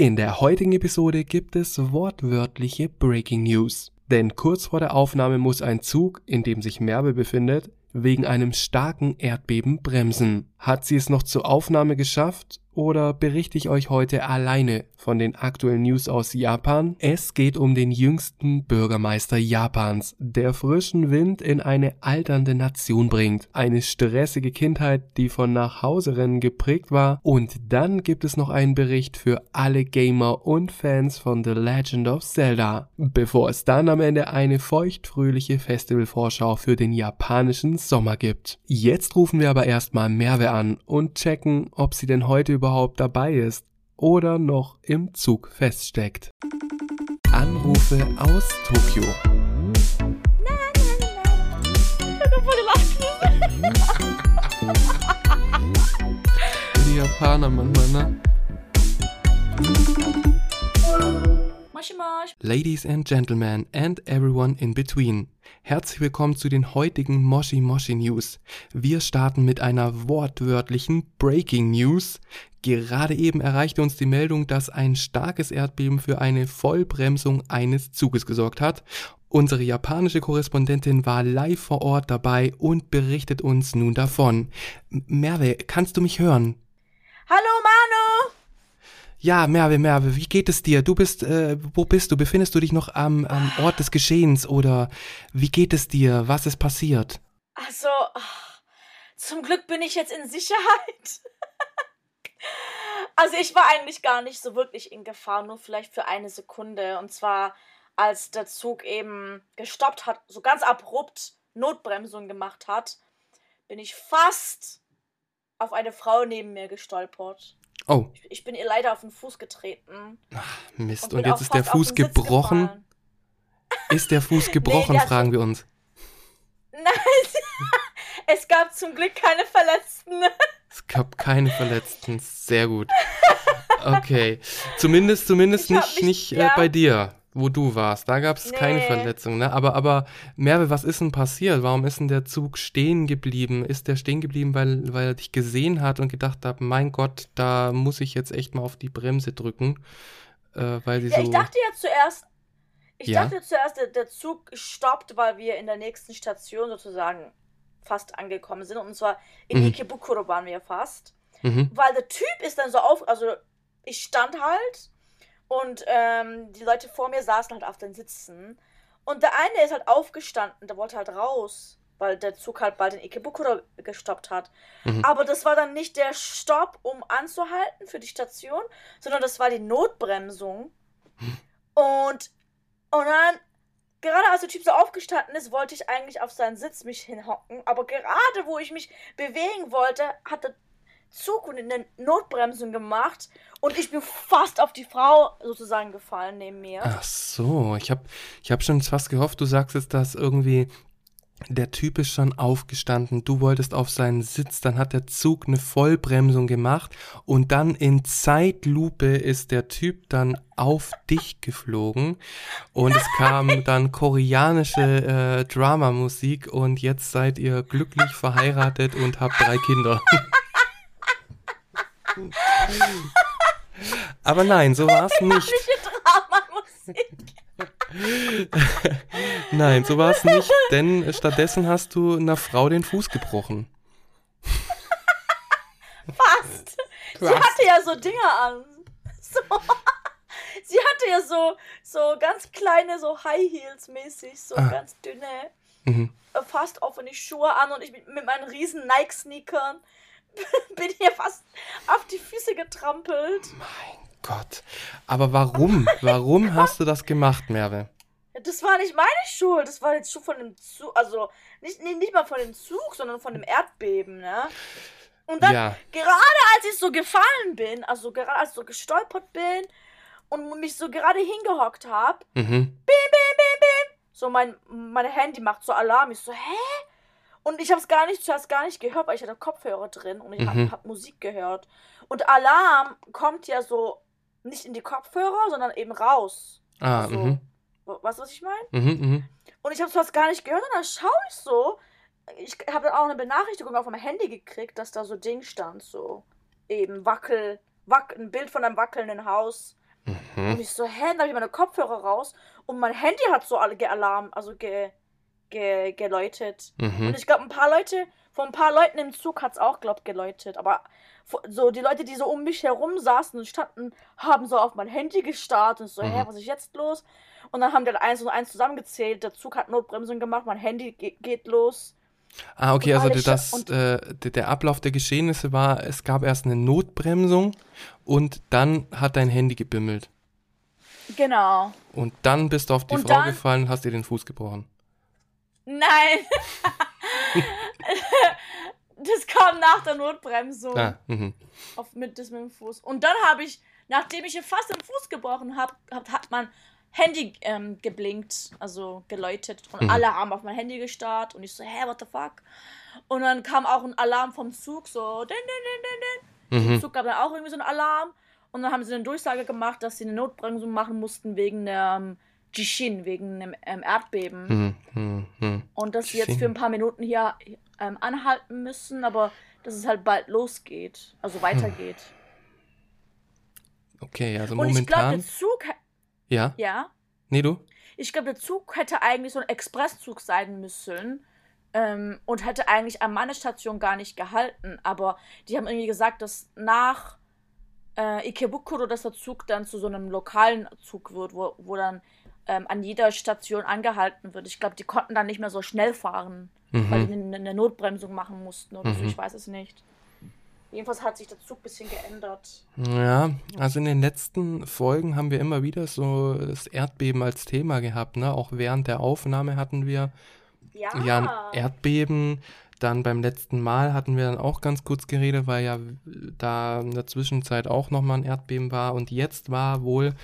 In der heutigen Episode gibt es wortwörtliche Breaking News. Denn kurz vor der Aufnahme muss ein Zug, in dem sich Merve befindet, wegen einem starken Erdbeben bremsen. Hat sie es noch zur Aufnahme geschafft oder berichte ich euch heute alleine von den aktuellen News aus Japan? Es geht um den jüngsten Bürgermeister Japans, der frischen Wind in eine alternde Nation bringt, eine stressige Kindheit, die von Nachhauserennen geprägt war und dann gibt es noch einen Bericht für alle Gamer und Fans von The Legend of Zelda, bevor es dann am Ende eine feuchtfröhliche Festivalvorschau für den japanischen Sommer gibt. Jetzt rufen wir aber erstmal Merve an und checken, ob sie denn heute überhaupt dabei ist oder noch im Zug feststeckt. Anrufe aus Tokio. Die Japaner manchmal, ne? Moshi Mosh. Ladies and Gentlemen and everyone in between. Herzlich willkommen zu den heutigen Moshi Moshi News. Wir starten mit einer wortwörtlichen Breaking News. Gerade eben erreichte uns die Meldung, dass ein starkes Erdbeben für eine Vollbremsung eines Zuges gesorgt hat. Unsere japanische Korrespondentin war live vor Ort dabei und berichtet uns nun davon. Merve, kannst du mich hören? Hallo Manu! Ja, Merve, Merve, wie geht es dir? Du bist, äh, wo bist du? Befindest du dich noch am, am Ort des Geschehens oder wie geht es dir? Was ist passiert? Also, ach, zum Glück bin ich jetzt in Sicherheit. also ich war eigentlich gar nicht so wirklich in Gefahr, nur vielleicht für eine Sekunde. Und zwar, als der Zug eben gestoppt hat, so ganz abrupt Notbremsung gemacht hat, bin ich fast auf eine Frau neben mir gestolpert. Oh, Ich bin ihr leider auf den Fuß getreten. Mist. bin Und jetzt ist der Fuß gebrochen. Ist der Fuß gebrochen, hat- fragen wir uns. Nein, es gab zum Glück keine Verletzten. Es gab keine Verletzten. Sehr gut. Okay. Zumindest, zumindest Ich nicht, mich- nicht äh, ja. bei dir, wo du warst. Da gab es keine Nee. Verletzungen. Ne? Aber, aber Merve, was ist denn passiert? Warum ist denn der Zug stehen geblieben? Ist der stehen geblieben, weil, weil er dich gesehen hat und gedacht hat, mein Gott, da muss ich jetzt echt mal auf die Bremse drücken? Äh, weil sie Ja, so. ich dachte ja zuerst, ich Ja. dachte zuerst, der, der Zug stoppt, weil wir in der nächsten Station sozusagen fast angekommen sind. Und zwar in Mhm. Ikebukuro waren wir fast. mhm. Weil der Typ ist dann so auf, also ich stand halt und ähm, die Leute vor mir saßen halt auf den Sitzen. Und der eine ist halt aufgestanden, der wollte halt raus, weil der Zug halt bald in Ikebukuro gestoppt hat. Mhm. Aber das war dann nicht der Stopp, um anzuhalten für die Station, sondern das war die Notbremsung. Und, und dann, gerade als der Typ so aufgestanden ist, wollte ich eigentlich auf seinen Sitz mich hinhocken. Aber gerade wo ich mich bewegen wollte, hat Zug eine Notbremsung gemacht und ich bin fast auf die Frau sozusagen gefallen neben mir. Ach so, ich habe ich hab schon fast gehofft, du sagst jetzt, dass irgendwie der Typ ist schon aufgestanden, du wolltest auf seinen Sitz, dann hat der Zug eine Vollbremsung gemacht und dann in Zeitlupe ist der Typ dann auf dich geflogen und es kam dann koreanische äh, Dramamusik und jetzt seid ihr glücklich verheiratet und habt drei Kinder. Aber nein, so war es nicht. Dramamusik. Nein, so war es nicht, denn stattdessen hast du einer Frau den Fuß gebrochen. Fast. Sie hatte ja so Dinger an. So. Sie hatte ja so, so ganz kleine, so High Heels mäßig, so Ah. ganz dünne, Mhm. äh, fast offene Schuhe an und ich mit, mit meinen riesen Nike-Sneakern bin hier fast auf die Füße getrampelt. Mein Gott. Aber warum? Warum hast du das gemacht, Merve? Das war nicht meine Schuld, das war jetzt schon von dem Zug, also nicht, nicht, nicht mal von dem Zug, sondern von dem Erdbeben, ne? Und dann, Ja. gerade als ich so gefallen bin, also gerade als ich so gestolpert bin und mich so gerade hingehockt habe, Mhm. so mein, mein Handy macht so Alarm. Ich so, hä? Und ich habe es gar nicht, zuerst gar nicht gehört, weil ich hatte Kopfhörer drin und ich Mhm. habe hab Musik gehört. Und Alarm kommt ja so nicht in die Kopfhörer, sondern eben raus. Ah, Also, mhm. Weißt du, was ich meine? Mhm, mhm. Und ich habe es gar nicht gehört und dann schaue ich so. Ich habe dann auch eine Benachrichtigung auf meinem Handy gekriegt, dass da so Ding stand, so eben wackel, wack, ein Bild von einem wackelnden Haus Und ich so, hä? Dann habe ich meine Kopfhörer raus und mein Handy hat so alle Alarm, also ge, ge, geläutet. Mhm. Und ich glaube, ein paar Leute, von ein paar Leuten im Zug hat es auch, glaub geläutet. Aber so die Leute, die so um mich herum saßen und standen, haben so auf mein Handy gestarrt und so, hä, Mhm. was ist jetzt los? Und dann haben die halt eins und eins zusammengezählt. Der Zug hat Notbremsung gemacht, mein Handy ge geht los. Ah, okay, Und also das, äh, der, Ablauf der Geschehnisse war, es gab erst eine Notbremsung und dann hat dein Handy gebimmelt. Genau. Und dann bist du auf die Und Frau gefallen und hast dir den Fuß gebrochen. Nein. das kam nach der Notbremsung. Ah, mhm. auf mit das mit dem Fuß. Und dann habe ich, nachdem ich ihr fast den Fuß gebrochen habe, hat, hat mein Handy ähm, geblinkt, also geläutet. Und Mhm. alle haben auf mein Handy gestarrt. Und ich so, hä, what the fuck? Und dann kam auch ein Alarm vom Zug, so, din, din, din, din. Mhm. Zug gab dann auch irgendwie so einen Alarm. Und dann haben sie eine Durchsage gemacht, dass sie eine Notbremsung machen mussten wegen der ähm, Jishin, wegen einem ähm, Erdbeben. Mhm. Mhm. Mhm. Und dass sie jetzt für ein paar Minuten hier ähm, anhalten müssen, aber dass es halt bald losgeht, also weitergeht. Okay, also Und ich glaube, Hm. momentan. der Zug, Ja? ja, Nee, du? ich glaube, der Zug hätte eigentlich so ein Expresszug sein müssen ähm, und hätte eigentlich an meiner Station gar nicht gehalten. Aber die haben irgendwie gesagt, dass nach äh, Ikebukuro, dass der Zug dann zu so einem lokalen Zug wird, wo, wo dann ähm, an jeder Station angehalten wird. Ich glaube, die konnten dann nicht mehr so schnell fahren, weil die Mhm. eine, eine Notbremsung machen mussten oder so. Mhm. Ich weiß es nicht. Jedenfalls hat sich der Zug ein bisschen geändert. Ja, also in den letzten Folgen haben wir immer wieder so das Erdbeben als Thema gehabt, ne? Auch während der Aufnahme hatten wir Ja. ja ein Erdbeben. Dann beim letzten Mal hatten wir dann auch ganz kurz geredet, weil ja da in der Zwischenzeit auch nochmal ein Erdbeben war. Und jetzt war wohl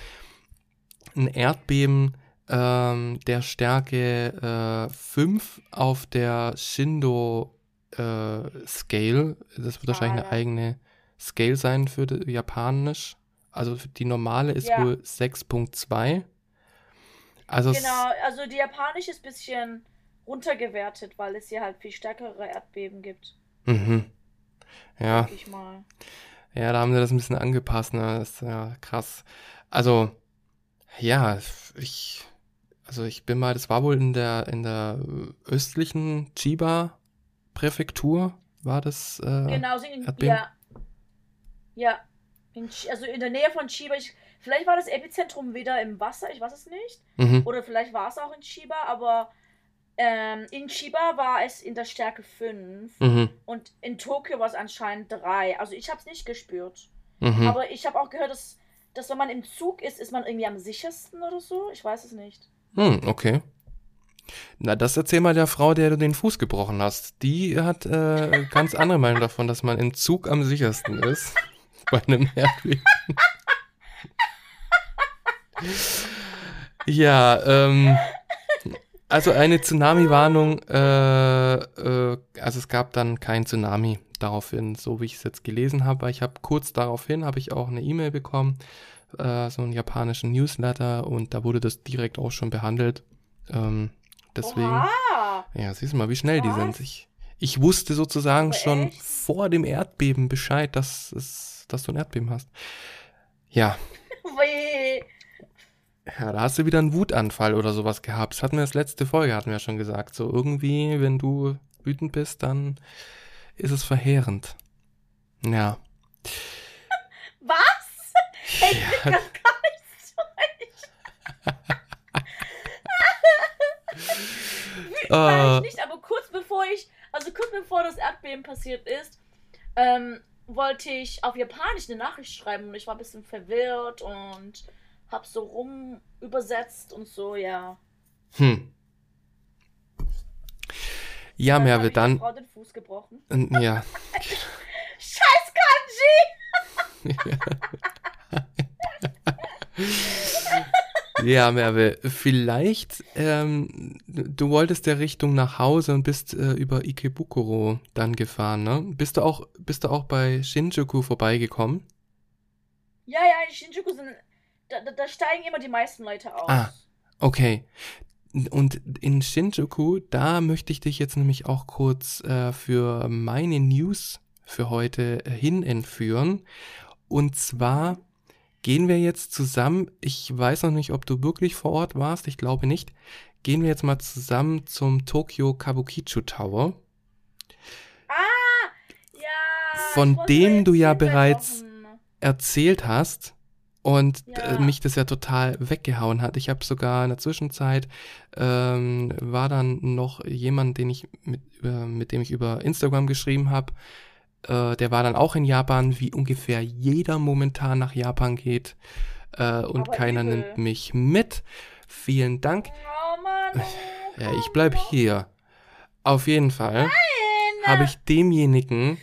ein Erdbeben ähm, der Stärke äh, 5 auf der Shindo äh, Scale. Das wird wahrscheinlich Ah, eine eigene Scale sein für die, Japanisch. Also die normale ist Ja. wohl 6.2. Also Genau, also die japanische ist ein bisschen runtergewertet, weil es hier halt viel stärkere Erdbeben gibt, Mhm. Ja, sag ich mal. ja, da haben sie das ein bisschen angepasst, ne? Das ist ja krass. Also, ja, ich, also ich bin mal, das war wohl in der, in der östlichen Chiba-Präfektur, war das, äh, Genau, in, Erdbeben? ja. Ja. In, also in der Nähe von Chiba. Ich, vielleicht war das Epizentrum wieder im Wasser, ich weiß es nicht. mhm, Oder vielleicht war es auch in Chiba, aber ähm, in Chiba war es in der Stärke 5 mhm, und in Tokio war es anscheinend 3. Also ich habe es nicht gespürt. mhm. Aber ich habe auch gehört, dass, dass wenn man im Zug ist, ist man irgendwie am sichersten oder so. Ich weiß es nicht. Hm, okay. Na, das erzähl mal der Frau, der du den Fuß gebrochen hast. Die hat äh, ganz andere Meinung davon, dass man im Zug am sichersten ist. Bei einem Erdbeben. ja, ähm, also eine Tsunami-Warnung, äh, äh, also es gab dann kein Tsunami daraufhin, so wie ich es jetzt gelesen habe. Ich habe kurz daraufhin, habe ich auch eine E-Mail bekommen, äh, so einen japanischen Newsletter und da wurde das direkt auch schon behandelt. Ähm, deswegen, Oha! ja, siehst du mal, wie schnell die Was? sind. Ich, ich wusste sozusagen Aber schon echt? vor dem Erdbeben Bescheid, dass, es, dass du ein Erdbeben hast. Ja, Weh. Ja, da hast du wieder einen Wutanfall oder sowas gehabt. Das hatten wir das letzte Folge, hatten wir ja schon gesagt. So irgendwie, wenn du wütend bist, dann ist es verheerend. Ja. Was? Ich blick das gar nicht durch. War Äh, ich nicht, aber kurz bevor ich, also kurz bevor das Erdbeben passiert ist, ähm, wollte ich auf Japanisch eine Nachricht schreiben und ich war ein bisschen verwirrt und hab so rum übersetzt und so, ja. hm. Ja, Merve, ich der dann. Frau den Fuß gebrochen. Ja. Scheiß Kanji! Ja, Merve, vielleicht, ähm, du wolltest ja Richtung nach Hause und bist äh, über Ikebukuro dann gefahren, ne? Bist du auch, bist du auch bei Shinjuku vorbeigekommen? Ja, ja, in Shinjuku sind, da, da, da steigen immer die meisten Leute aus. Ah. Okay. Und in Shinjuku, da möchte ich dich jetzt nämlich auch kurz äh, für meine News für heute äh, hin entführen. Und zwar gehen wir jetzt zusammen, ich weiß noch nicht, ob du wirklich vor Ort warst, ich glaube nicht, gehen wir jetzt mal zusammen zum Tokyo Kabukicho Tower. Ah, ja. Von dem du ja bereits erzählt hast und Ja. äh, mich das ja total weggehauen hat. Ich habe sogar in der Zwischenzeit ähm, war dann noch jemand, den ich mit, über, mit dem ich über Instagram geschrieben habe. Äh, der war dann auch in Japan, wie ungefähr jeder momentan nach Japan geht. Äh, und Aber keiner übel. nimmt mich mit. Vielen Dank. Oh Mann. Ja, ich bleib hier. Auf jeden Fall habe ich demjenigen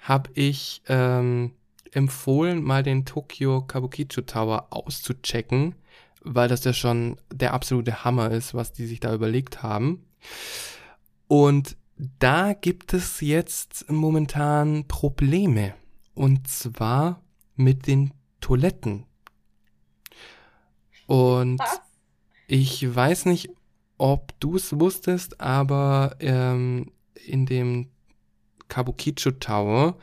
habe ich ähm, empfohlen, mal den Tokyo Kabukicho Tower auszuchecken, weil das ja schon der absolute Hammer ist, was die sich da überlegt haben. Und da gibt es jetzt momentan Probleme. Und zwar mit den Toiletten. Und Was? ich weiß nicht, ob du es wusstest, aber ähm, in dem Kabukicho Tower,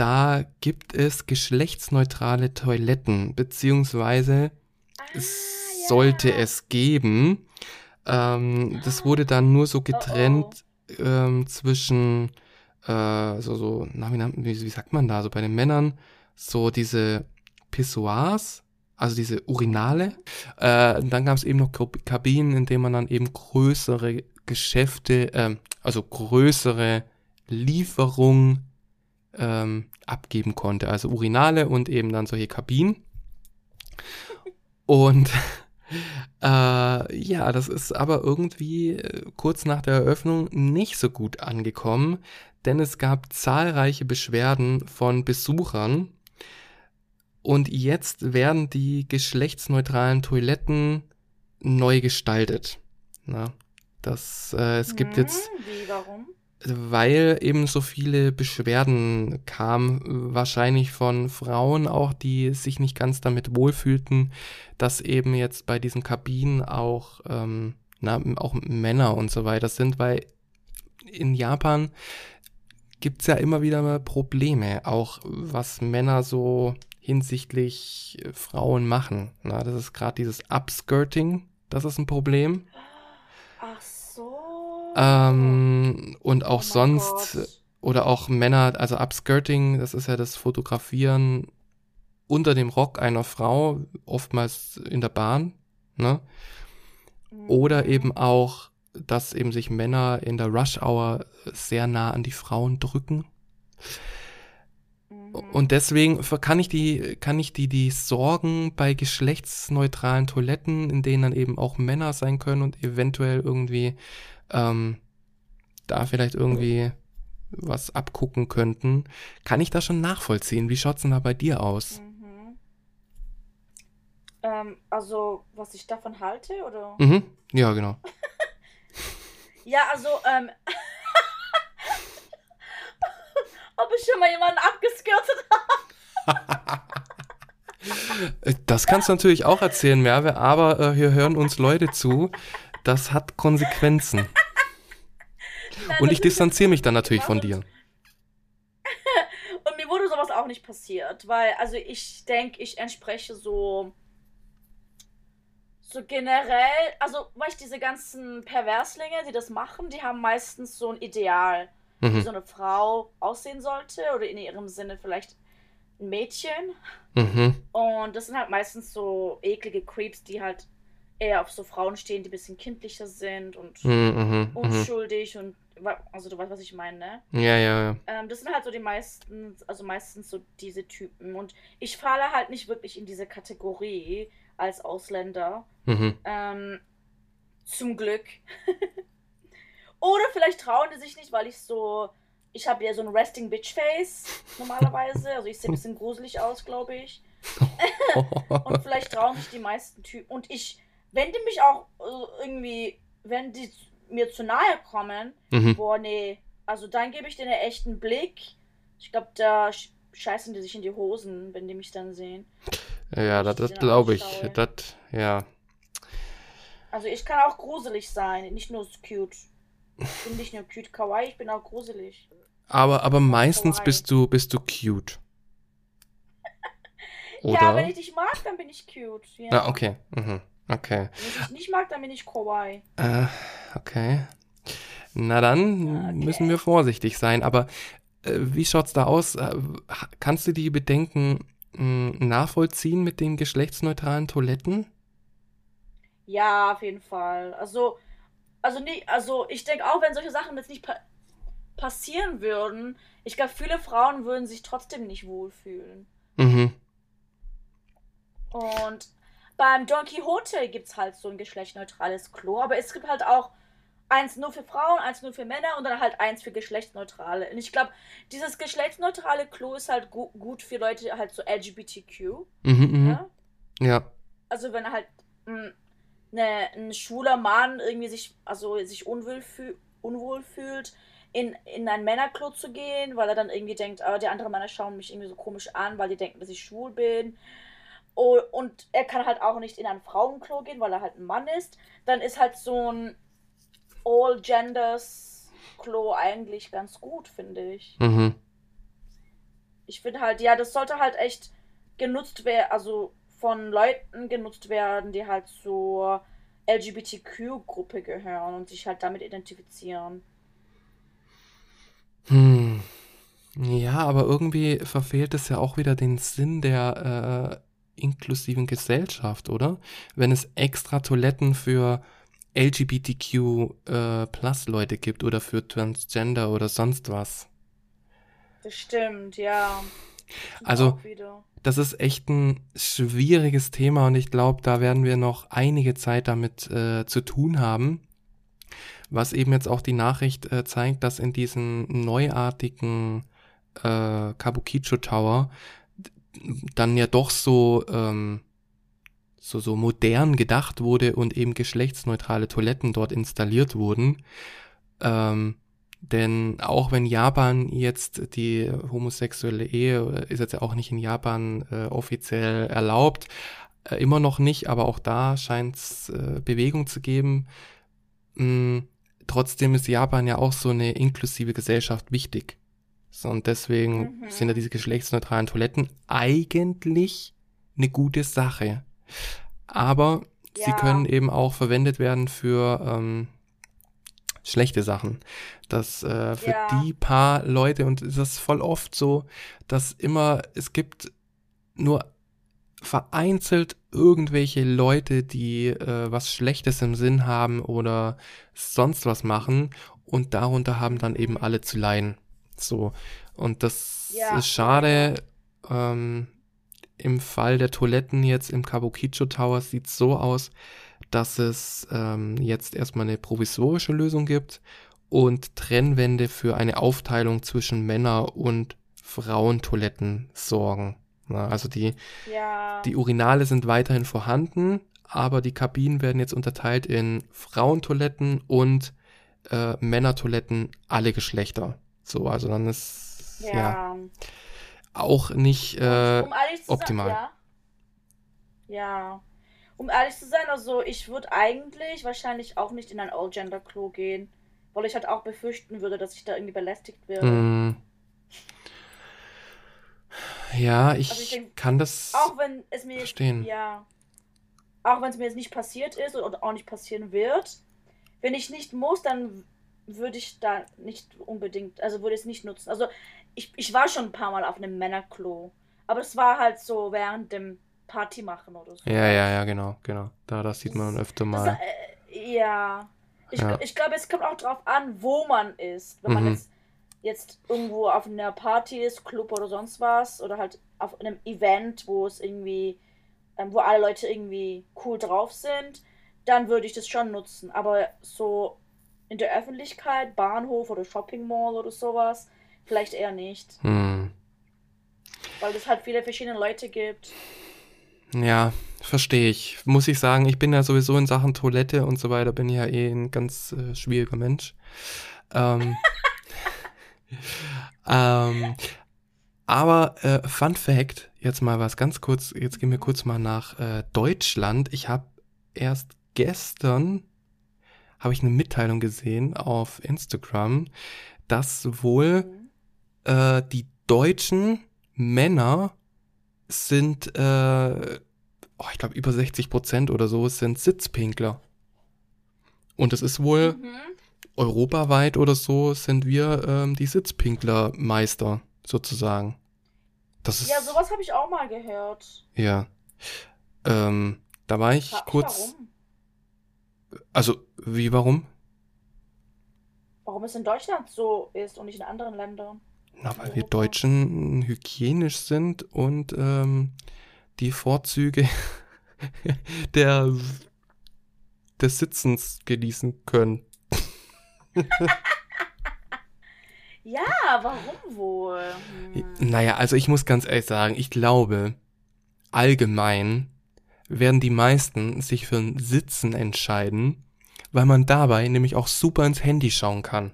da gibt es geschlechtsneutrale Toiletten, beziehungsweise Ah, sollte ja. es geben. Ähm, das wurde dann nur so getrennt ähm, zwischen, äh, so, so, na, wie, wie, sagt man da, so bei den Männern, so diese Pissoirs, also diese Urinale. Äh, dann gab es eben noch Kab- Kabinen, in denen man dann eben größere Geschäfte, ähm, also größere Lieferungen ähm, abgeben konnte. Also Urinale und eben dann solche Kabinen. Und äh, ja, das ist aber irgendwie äh, kurz nach der Eröffnung nicht so gut angekommen, denn es gab zahlreiche Beschwerden von Besuchern. Und jetzt werden die geschlechtsneutralen Toiletten neu gestaltet. Na, das, äh, es gibt Hm, jetzt Wie, warum? Weil eben so viele Beschwerden kamen, wahrscheinlich von Frauen auch, die sich nicht ganz damit wohlfühlten, dass eben jetzt bei diesen Kabinen auch, ähm, na, auch Männer und so weiter sind, weil in Japan gibt's ja immer wieder mal Probleme, auch was Männer so hinsichtlich äh, Frauen machen. Na, das ist gerade dieses Upskirting, das ist ein Problem. Ach so. Ähm, und auch Oh sonst, Gott. oder auch Männer, also Upskirting, das ist ja das Fotografieren unter dem Rock einer Frau, oftmals in der Bahn, ne? Oder Mhm. eben auch, dass eben sich Männer in der Rush Hour sehr nah an die Frauen drücken. Mhm. Und deswegen kann ich die, kann ich die, die Sorgen bei geschlechtsneutralen Toiletten, in denen dann eben auch Männer sein können und eventuell irgendwie ähm, da vielleicht irgendwie was abgucken könnten, kann ich das schon nachvollziehen. Wie schaut's denn da bei dir aus? Mhm. Ähm, also, was ich davon halte, oder? Mhm. Ja, genau. Ja, also, ähm. Ob ich schon mal jemanden abgeskirtet habe? Das kannst du natürlich auch erzählen, Merve, aber äh, hier hören uns Leute zu. Das hat Konsequenzen. Und ich ist distanziere mich dann natürlich von dir. Und mir wurde sowas auch nicht passiert, weil, also ich denke, ich entspreche so. So generell, also, weißt du, diese ganzen Perverslinge, die das machen, die haben meistens so ein Ideal, wie Mhm. so eine Frau aussehen sollte oder in ihrem Sinne vielleicht ein Mädchen. Mhm. Und das sind halt meistens so eklige Creeps, die halt eher auf so Frauen stehen, die ein bisschen kindlicher sind und Mhm. Mhm. Mhm. unschuldig und also du weißt, was ich meine, ne? Ja, ja, ja. Ähm, das sind halt so die meisten, also meistens so diese Typen. Und ich falle halt nicht wirklich in diese Kategorie als Ausländer. Mhm. Ähm, zum Glück. Oder vielleicht trauen die sich nicht, weil ich so. Ich habe ja so ein Resting Bitch Face normalerweise. Also ich sehe ein bisschen gruselig aus, glaube ich. Und vielleicht trauen sich die meisten Typen. Und ich, wenn die mich auch äh, irgendwie, wenn die mir zu nahe kommen, mhm. boah, nee. Also dann gebe ich denen echt einen Blick. Ich glaube, da sch- scheißen die sich in die Hosen, wenn die mich dann sehen. Ja, das, das glaube ich. Das, ja. Also ich kann auch gruselig sein, nicht nur cute. Ich bin nicht nur cute kawaii, ich bin auch gruselig. Aber, aber meistens Kawaii. bist du, bist du cute. Oder? Ja, wenn ich dich mag, dann bin ich cute. Ja. Ah, okay. Mhm. Okay. Wenn ich nicht mag, dann bin ich kawaii. Äh, okay. Na dann Okay. müssen wir vorsichtig sein. Aber äh, wie schaut's da aus? Äh, kannst du die Bedenken mh, nachvollziehen mit den geschlechtsneutralen Toiletten? Ja, auf jeden Fall. Also, also nie, also ich denke auch, wenn solche Sachen jetzt nicht pa passieren würden, ich glaube, viele Frauen würden sich trotzdem nicht wohlfühlen. Mhm. Und beim Don Quixote gibt es halt so ein geschlechtsneutrales Klo, aber es gibt halt auch eins nur für Frauen, eins nur für Männer und dann halt eins für geschlechtsneutrale. Und ich glaube, dieses geschlechtsneutrale Klo ist halt gu gut für Leute halt so LGBTQ. Mhm, mhm. Ja? Ja. Also wenn halt mh, ne, ein schwuler Mann irgendwie sich, also sich unwohl, fühl unwohl fühlt, in, in ein Männerklo zu gehen, weil er dann irgendwie denkt, ah, die anderen Männer schauen mich irgendwie so komisch an, weil die denken, dass ich schwul bin. Und er kann halt auch nicht in ein Frauenklo gehen, weil er halt ein Mann ist. Dann ist halt so ein All-Genders-Klo eigentlich ganz gut, finde ich. Mhm. Ich finde halt, ja, das sollte halt echt genutzt werden, also von Leuten genutzt werden, die halt zur LGBTQ-Gruppe gehören und sich halt damit identifizieren. Hm. Ja, aber irgendwie verfehlt es ja auch wieder den Sinn der äh, inklusiven Gesellschaft, oder? Wenn es extra Toiletten für LGBTQ äh, plus Leute gibt oder für Transgender oder sonst was. Das stimmt, ja. Also, Auch wieder. das ist echt ein schwieriges Thema und ich glaube, da werden wir noch einige Zeit damit äh, zu tun haben. Was eben jetzt auch die Nachricht äh, zeigt, dass in diesem neuartigen äh, Kabukicho Tower dann ja doch so, ähm, so, so modern gedacht wurde und eben geschlechtsneutrale Toiletten dort installiert wurden. Ähm, denn auch wenn Japan jetzt die homosexuelle Ehe äh, ist jetzt ja auch nicht in Japan äh, offiziell erlaubt, äh, immer noch nicht, aber auch da scheint es äh, Bewegung zu geben. Mm, trotzdem ist Japan ja auch so eine inklusive Gesellschaft wichtig. So, und deswegen Mhm. sind ja diese geschlechtsneutralen Toiletten eigentlich eine gute Sache. Aber sie Ja. können eben auch verwendet werden für ähm, schlechte Sachen. Dass äh, für Ja. die paar Leute, und es ist voll oft so, dass immer, es gibt nur vereinzelt irgendwelche Leute, die äh, was Schlechtes im Sinn haben oder sonst was machen und darunter haben dann eben alle zu leiden. So. Und das Ja. ist schade. Ähm, Im Fall der Toiletten jetzt im Kabukicho Tower sieht es so aus, dass es ähm, jetzt erstmal eine provisorische Lösung gibt und Trennwände für eine Aufteilung zwischen Männer- und Frauentoiletten sorgen. Na, also die, Ja. die Urinale sind weiterhin vorhanden, aber die Kabinen werden jetzt unterteilt in Frauentoiletten und äh, Männertoiletten alle Geschlechter. So, also dann ist ja, ja. auch nicht äh, um ehrlich zu optimal. Sein, ja. ja. Um ehrlich zu sein, also ich würde eigentlich wahrscheinlich auch nicht in ein All-Gender-Klo gehen, weil ich halt auch befürchten würde, dass ich da irgendwie belästigt werde. mh, ja, ich, Also ich denk, kann das Auch wenn es mir verstehen. ja, auch wenn es mir jetzt nicht passiert ist oder auch nicht passieren wird, wenn ich nicht muss, dann würde ich da nicht unbedingt, also würde ich es nicht nutzen. Also ich, ich war schon ein paar Mal auf einem Männerklo, aber es war halt so während dem Party machen oder so. Ja, ja, ja, genau, genau. Da, das sieht man öfter Das, mal. äh, ja. Ich, Ja. ich glaube, es kommt auch drauf an, wo man ist. Wenn man Mhm. jetzt, jetzt irgendwo auf einer Party ist, Club oder sonst was, oder halt auf einem Event, wo es irgendwie, ähm, wo alle Leute irgendwie cool drauf sind, dann würde ich das schon nutzen. Aber so in der Öffentlichkeit, Bahnhof oder Shopping Mall oder sowas, vielleicht eher nicht. Hm. Weil es halt viele verschiedene Leute gibt. Ja, verstehe ich. Muss ich sagen, ich bin ja sowieso in Sachen Toilette und so weiter, bin ich ja eh ein ganz äh, schwieriger Mensch. Ähm, ähm, aber äh, Fun Fact, jetzt mal was ganz kurz, jetzt gehen wir kurz mal nach äh, Deutschland. Ich habe erst gestern habe ich eine Mitteilung gesehen auf Instagram, dass wohl äh, die deutschen Männer sind, äh, oh, ich glaube, über 60 Prozent oder so sind Sitzpinkler. Und es ist wohl Mhm. europaweit oder so sind wir ähm, die Sitzpinklermeister sozusagen. Das ist Ja, sowas habe ich auch mal gehört. ja. Ähm, da war ich Frag kurz. Warum? Also wie warum? Warum es in Deutschland so ist und nicht in anderen Ländern? Na, weil wir. Deutschen hygienisch sind und ähm, die Vorzüge der, des Sitzens genießen können. Ja, warum wohl? Hm. Naja, also ich muss ganz ehrlich sagen, ich glaube, allgemein werden die meisten sich für ein Sitzen entscheiden, weil man dabei nämlich auch super ins Handy schauen kann.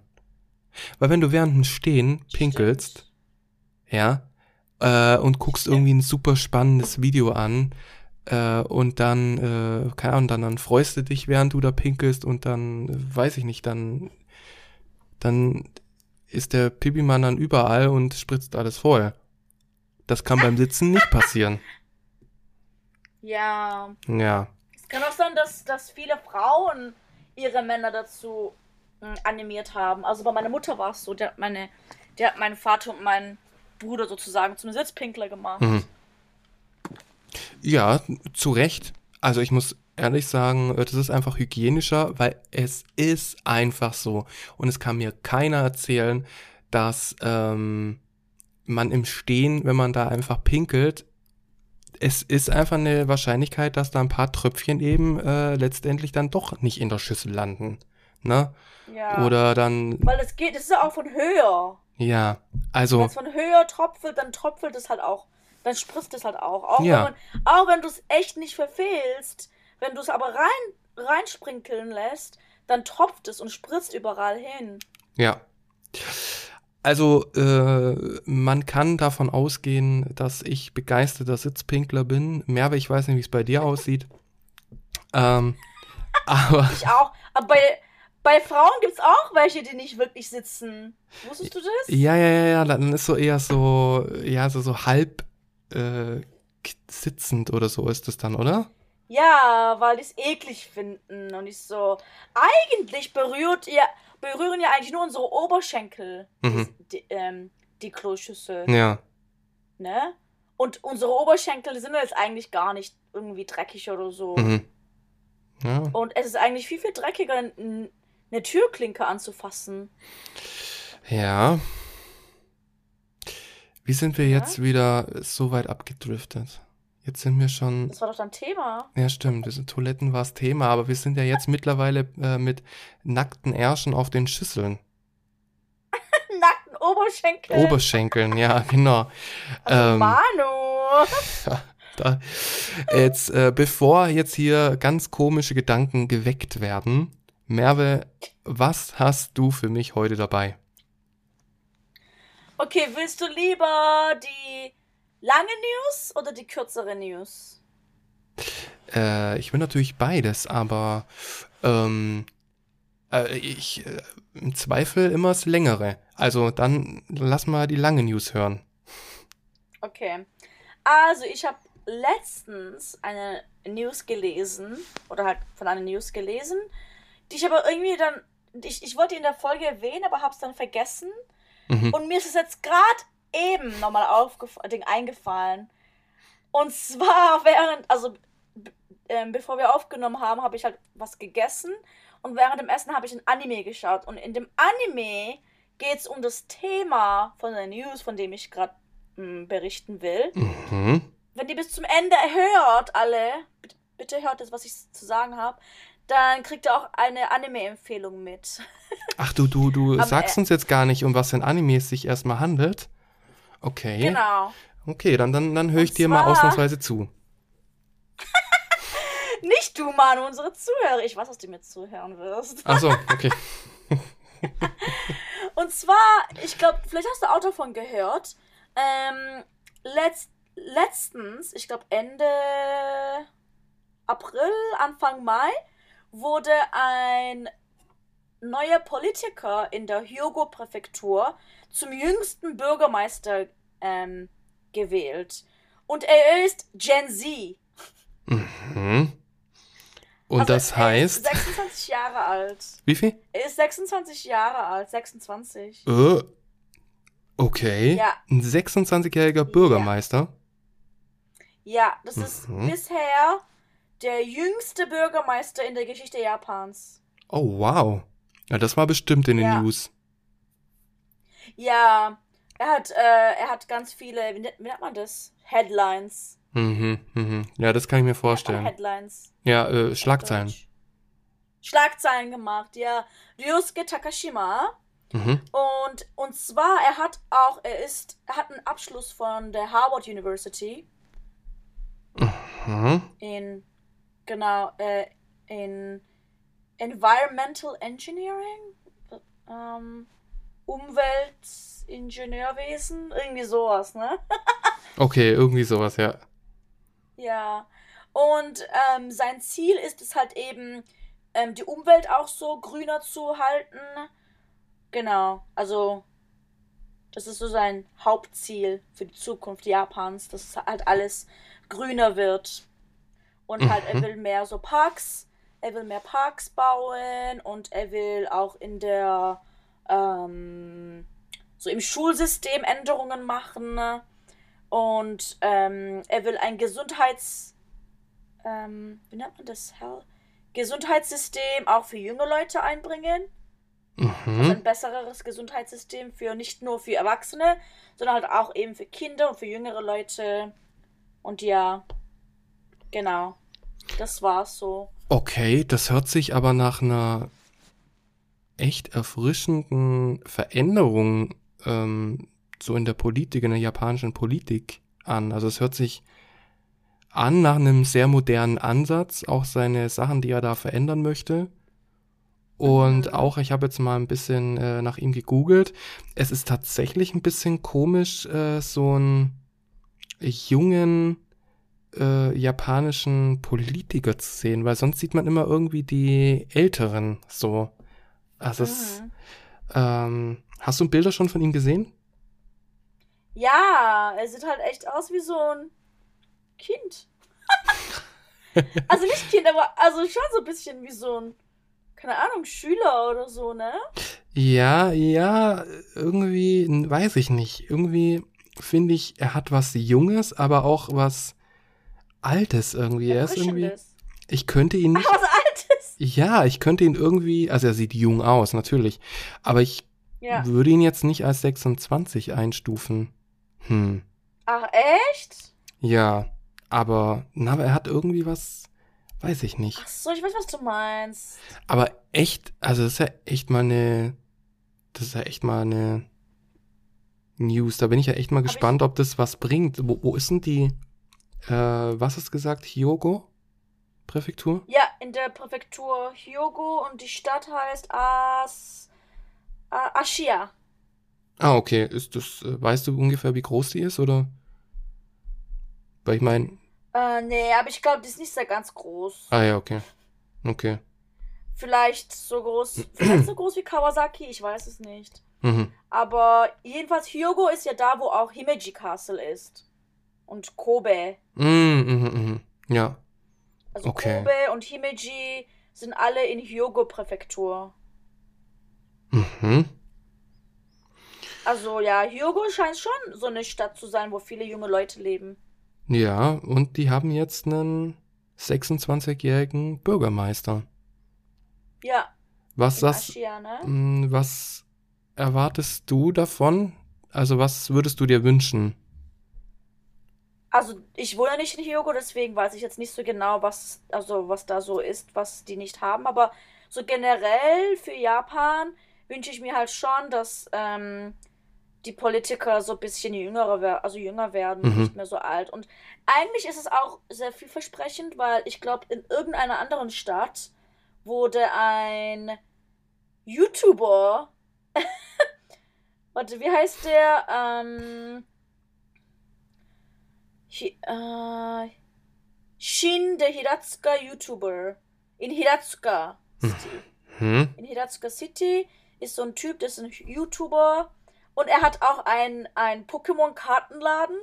Weil wenn du während dem Stehen pinkelst, ja, äh, und guckst irgendwie ein super spannendes Video an, äh, und dann, äh, keine Ahnung, dann, dann freust du dich, während du da pinkelst und dann, äh, weiß ich nicht, dann, dann ist der Pipi-Mann dann überall und spritzt alles voll. Das kann beim Sitzen nicht passieren. Ja, Ja. es kann auch sein, dass, dass viele Frauen ihre Männer dazu hm, animiert haben. Also bei meiner Mutter war es so, der hat, meine, der hat meinen Vater und meinen Bruder sozusagen zum Sitzpinkler gemacht. Mhm. Ja, zu Recht. Also ich muss ehrlich sagen, äh, das ist einfach hygienischer, weil es ist einfach so. Und es kann mir keiner erzählen, dass ähm, man im Stehen, wenn man da einfach pinkelt, es ist einfach eine Wahrscheinlichkeit, dass da ein paar Tröpfchen eben äh, letztendlich dann doch nicht in der Schüssel landen. Ne? Ja. Oder dann, Weil es geht, es ist ja auch von höher. ja, Wenn also, es von höher tropfelt, dann tropfelt es halt auch. Dann spritzt es halt auch. Auch Ja. wenn, man, auch wenn du es echt nicht verfehlst, wenn du es aber rein, reinsprinkeln lässt, dann tropft es und spritzt überall hin. Ja. Also, äh, man kann davon ausgehen, dass ich begeisterter Sitzpinkler bin. Merve, ich weiß nicht, wie es bei dir aussieht. Ähm, aber Ich auch. Aber bei, bei Frauen gibt es auch welche, die nicht wirklich sitzen. Wusstest du das? ja, ja, ja, ja, dann ist so eher so, ja, so, so halb äh, sitzend oder so ist es dann, oder? Ja, weil die es eklig finden. Und ich so, eigentlich berührt ihr, berühren ja eigentlich nur unsere Oberschenkel Mhm. die, ähm, die Kloschüssel. Ja. Ne? Und unsere Oberschenkel sind jetzt eigentlich gar nicht irgendwie dreckig oder so. Mhm. Ja. Und es ist eigentlich viel, viel dreckiger, eine Türklinke anzufassen. ja. Wie sind wir jetzt wieder so weit abgedriftet? Jetzt sind wir schon Das war doch dein Thema. Ja, stimmt. Diese Toiletten war das Thema, aber wir sind ja jetzt mittlerweile äh, mit nackten Ärschen auf den Schüsseln. Nackten Oberschenkel. Oberschenkeln, ja, genau. Also ähm, Manu. Da, jetzt, äh, bevor jetzt hier ganz komische Gedanken geweckt werden, Merve, was hast du für mich heute dabei? Okay, willst du lieber die lange News oder die kürzere News? Äh, ich will natürlich beides, aber ähm, äh, ich äh, im Zweifel immer das Längere. Also dann lass mal die lange News hören. Okay. Also, ich habe letztens eine News gelesen, oder halt von einer News gelesen, die ich aber irgendwie dann, ich, ich wollte in der Folge erwähnen, aber habe es dann vergessen. Mhm. Und mir ist es jetzt gerade eben nochmal aufgef- Ding eingefallen. Und zwar während, also ähm, bevor wir aufgenommen haben, habe ich halt was gegessen. Und während dem Essen habe ich ein Anime geschaut. Und in dem Anime geht es um das Thema von der News, von dem ich gerade berichten will. Mhm. Wenn ihr bis zum Ende hört, alle, bitte, hört das, was ich zu sagen habe, dann kriegt ihr auch eine Anime-Empfehlung mit. Ach du, du, du Aber, sagst äh, uns jetzt gar nicht, um was in Animes sich erstmal handelt. Okay. Genau. Okay, dann, dann, dann höre ich dir mal ausnahmsweise zu. Nicht du, Manu, unsere Zuhörer. Ich weiß, dass du mir zuhören wirst. Ach so, okay. Und zwar, ich glaube, vielleicht hast du auch davon gehört. Ähm, letzt, letztens, ich glaube Ende April, Anfang Mai, wurde ein neuer Politiker in der Hyogo-Präfektur zum jüngsten Bürgermeister ähm, gewählt. Und er ist Gen Z. Mhm. Und Also, das Er ist heißt, 26 Jahre alt. wie viel? Er ist 26 Jahre alt. 26. Äh, okay. Ja. Ein 26-jähriger Bürgermeister. Ja, das ist Mhm. bisher der jüngste Bürgermeister in der Geschichte Japans. Oh, wow. Ja, das war bestimmt in den Ja. News. Ja, er hat, äh, er hat ganz viele, wie nennt, wie nennt man das? Headlines. Mhm, mhm. Ja, das kann ich mir vorstellen. Headlines. Ja, äh, Schlagzeilen. Schlagzeilen gemacht, ja. Ryusuke Takashima. Mhm. Und, und zwar, er hat auch, er ist, er hat einen Abschluss von der Harvard University Mhm. in, genau, äh, in Environmental Engineering, ähm, Umweltingenieurwesen, irgendwie sowas, ne? Okay, irgendwie sowas, ja. Ja. Und ähm, sein Ziel ist es halt eben, ähm, die Umwelt auch so grüner zu halten. Genau. Also, das ist so sein Hauptziel für die Zukunft Japans, dass halt alles grüner wird. Und halt, er Mhm. will mehr so Parks, er will mehr Parks bauen und er will auch in der, ähm, so im Schulsystem Änderungen machen. Und ähm, er will ein Gesundheits... Ähm, wie nennt man das? Hell? Gesundheitssystem auch für junge Leute einbringen. Also Mhm. ein besseres Gesundheitssystem für nicht nur für Erwachsene, sondern halt auch eben für Kinder und für jüngere Leute. Und ja, genau. Das war's so. Okay, das hört sich aber nach einer echt erfrischenden Veränderung ähm, so in der Politik, in der japanischen Politik an. Also es hört sich an nach einem sehr modernen Ansatz, auch seine Sachen, die er da verändern möchte. Und Mhm. auch, ich habe jetzt mal ein bisschen äh, nach ihm gegoogelt. Es ist tatsächlich ein bisschen komisch, äh, so einen jungen äh, japanischen Politiker zu sehen, weil sonst sieht man immer irgendwie die Älteren so. Also es, Mhm. ähm, hast du Bilder schon von ihm gesehen? Ja, er sieht halt echt aus wie so ein Kind. also nicht Kind, aber also schon so ein bisschen wie so ein, keine Ahnung, Schüler oder so, ne? Ja, ja, irgendwie, weiß ich nicht. Irgendwie finde ich, er hat was Junges, aber auch was Altes irgendwie. Er ist irgendwie, ich könnte ihn Ach, nicht, was Altes. Ja, ich könnte ihn irgendwie, also er sieht jung aus, natürlich, aber ich Ja. würde ihn jetzt nicht als 26 einstufen. Hm, Ach, echt? ja, aber, na, aber er hat irgendwie was, weiß ich nicht. Ach so, ich weiß, was du meinst. Aber echt, also das ist ja echt mal eine, das ist ja echt mal eine News. Da bin ich ja echt mal gespannt, ob das was bringt. Wo, wo ist denn die, äh, was du gesagt, Hyogo? Präfektur? Ja, in der Präfektur Hyogo und die Stadt heißt As... Ashia. Ah, okay. Ist das, äh, weißt du ungefähr, wie groß die ist, oder? Weil ich meine, Äh, nee, aber ich glaube, die ist nicht sehr ganz groß. ah ja, okay. Okay. Vielleicht so groß, vielleicht so groß wie Kawasaki, ich weiß es nicht. Mhm. Aber jedenfalls Hyogo ist ja da, wo auch Himeji Castle ist. Und Kobe. Mhm, mhm, mhm. Ja. Also Okay. Kobe und Himeji sind alle in Hyogo-Präfektur. Mhm. Also ja, Hyogo scheint schon so eine Stadt zu sein, wo viele junge Leute leben. Ja, und die haben jetzt einen 26-jährigen Bürgermeister. Ja, Was in das, Ashia, ne? Was erwartest du davon? Also was würdest du dir wünschen? Also ich wohne nicht in Hyogo, deswegen weiß ich jetzt nicht so genau, was, also was da so ist, was die nicht haben. Aber so generell für Japan wünsche ich mir halt schon, dass ähm, die Politiker so ein bisschen jünger, wer- also jünger werden, Mhm. nicht mehr so alt. Und eigentlich ist es auch sehr vielversprechend, weil ich glaube, in irgendeiner anderen Stadt wurde ein YouTuber, warte, wie heißt der? Ähm, Hi, äh, Shin, der Hiratsuka YouTuber. In Hiratsuka City. Hm? In Hiratsuka City ist so ein Typ, das ist ein YouTuber. Und er hat auch ein, ein Pokémon-Kartenladen.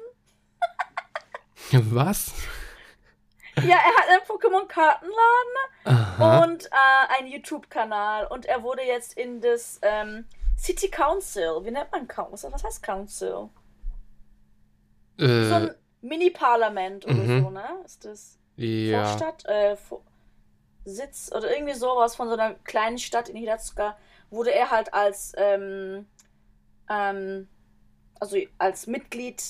Was? Ja, er hat einen Pokémon-Kartenladen und äh, einen YouTube-Kanal. Und er wurde jetzt in das ähm, City Council. Wie nennt man Council? Was heißt Council? Äh, So ein Mini-Parlament oder mhm. so, ne? Ist das ja. Vorstadt? Äh, Vor Sitz oder irgendwie sowas von so einer kleinen Stadt in Hidatsuka wurde er halt als ähm, ähm, also als Mitglied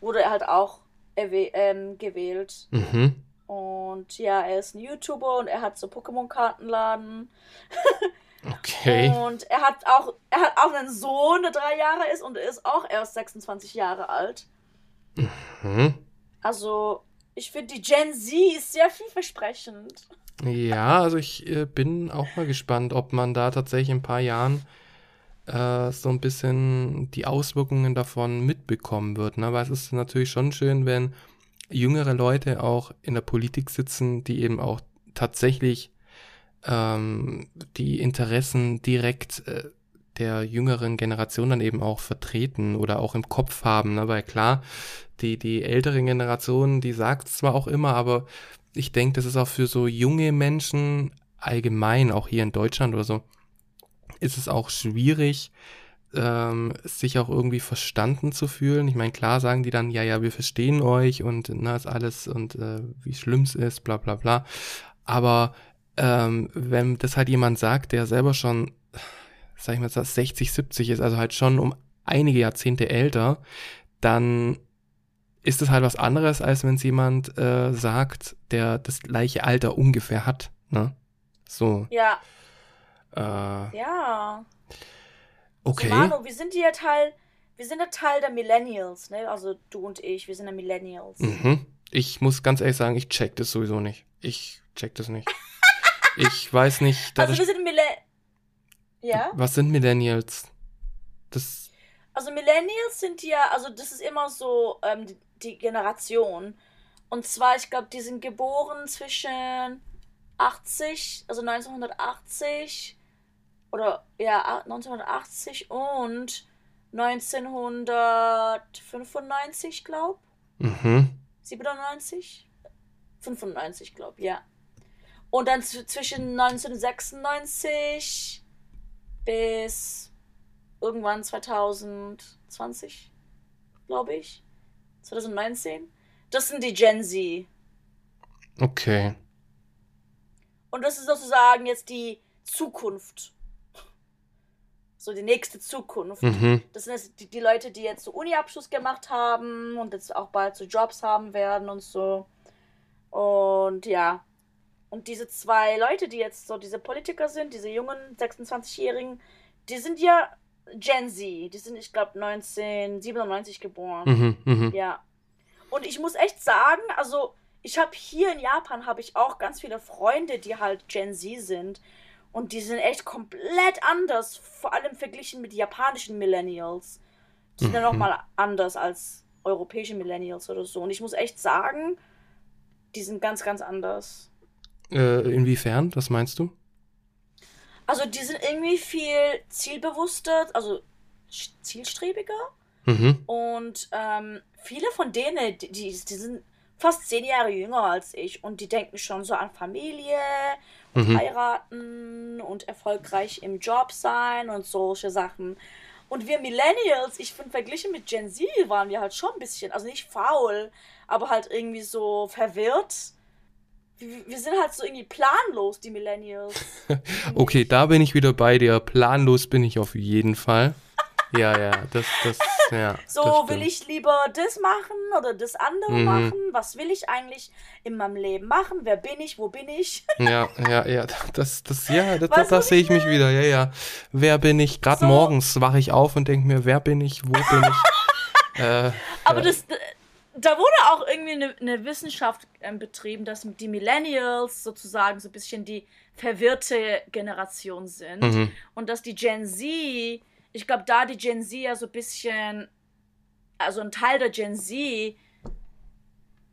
wurde er halt auch ähm, gewählt. Mhm. Und ja, er ist ein YouTuber und er hat so Pokémon-Kartenladen. Okay. Und er hat auch, er hat auch einen Sohn, der drei Jahre ist und er ist auch erst 26 Jahre alt. Mhm. Also, ich finde, die Gen Z ist sehr vielversprechend. Ja, also ich äh, bin auch mal gespannt, ob man da tatsächlich in ein paar Jahren äh, so ein bisschen die Auswirkungen davon mitbekommen wird. Ne? Weil es ist natürlich schon schön, wenn jüngere Leute auch in der Politik sitzen, die eben auch tatsächlich ähm, die Interessen direkt äh, der jüngeren Generation dann eben auch vertreten oder auch im Kopf haben. Ne? Weil klar, die, die ältere Generation, die sagt zwar auch immer, aber ich denke, das ist auch für so junge Menschen allgemein, auch hier in Deutschland oder so, ist es auch schwierig, ähm, sich auch irgendwie verstanden zu fühlen. Ich meine, klar sagen die dann, ja, ja, wir verstehen euch und na, ist alles und äh, wie schlimm es ist, bla bla bla. Aber ähm, wenn das halt jemand sagt, der selber schon, sag ich mal, 60, 70 ist, also halt schon um einige Jahrzehnte älter, dann ist es halt was anderes, als wenn es jemand äh, sagt, der das gleiche Alter ungefähr hat. Ne? So. Ja, Äh, ja. okay. Manu, wir sind ja Teil, wir sind ja Teil der Millennials, ne? Also du und ich, wir sind ja Millennials. Mhm. Ich muss ganz ehrlich sagen, ich check das sowieso nicht. Ich check das nicht. ich weiß nicht, Also wir sind Mille Ja? was sind Millennials? Das, Also Millennials sind ja, also das ist immer so ähm, die, Generation. Und zwar, ich glaube, die sind geboren zwischen 80, also 1980 oder ja, 1980 und 1995, glaube mhm. 97? 95, glaube ja. Und dann zwischen 1996 bis irgendwann 2020, glaube ich. 2019. Das sind die Gen Z. Okay. Und das ist sozusagen jetzt die Zukunft. So die nächste Zukunft. Mhm. Das sind jetzt die, die Leute, die jetzt so Uni-Abschluss gemacht haben und jetzt auch bald so Jobs haben werden und so. Und ja. Und diese zwei Leute, die jetzt so diese Politiker sind, diese jungen 26-Jährigen, die sind ja Gen Z. Die sind, ich glaube, 1997 geboren. Mhm. Mhm. Ja. Und ich muss echt sagen, also ich habe hier in Japan habe ich auch ganz viele Freunde, die halt Gen Z sind und die sind echt komplett anders, vor allem verglichen mit japanischen Millennials. Die sind ja Mhm. noch mal anders als europäische Millennials oder so und ich muss echt sagen, die sind ganz ganz anders. Äh, inwiefern? Was meinst du? Also die sind irgendwie viel zielbewusster, also zielstrebiger Mhm. Und ähm, viele von denen, die, die, die sind fast zehn Jahre jünger als ich und die denken schon so an Familie und Mhm. heiraten und erfolgreich im Job sein und solche Sachen. Und wir Millennials, ich finde, verglichen mit Gen Z waren wir halt schon ein bisschen, also nicht faul, aber halt irgendwie so verwirrt. Wir, wir sind halt so irgendwie planlos, die Millennials. Okay, da bin ich wieder bei dir. Planlos bin ich auf jeden Fall. Ja, ja, das, das, ja. So, das will ich lieber das machen oder das andere Mhm. machen? Was will ich eigentlich in meinem Leben machen? Wer bin ich? Wo bin ich? Ja, ja, ja, das, das, ja, das, das, das sehe ich mich wieder, ja, ja. Wer bin ich? Gerade So. morgens wache ich auf und denke mir, wer bin ich? Wo bin ich? äh, Aber äh, das, da wurde auch irgendwie eine, eine Wissenschaft ähm, betrieben, dass die Millennials sozusagen so ein bisschen die verwirrte Generation sind. mhm. Und dass die Gen Z, ich glaube, da die Gen Z ja so ein bisschen, also ein Teil der Gen Z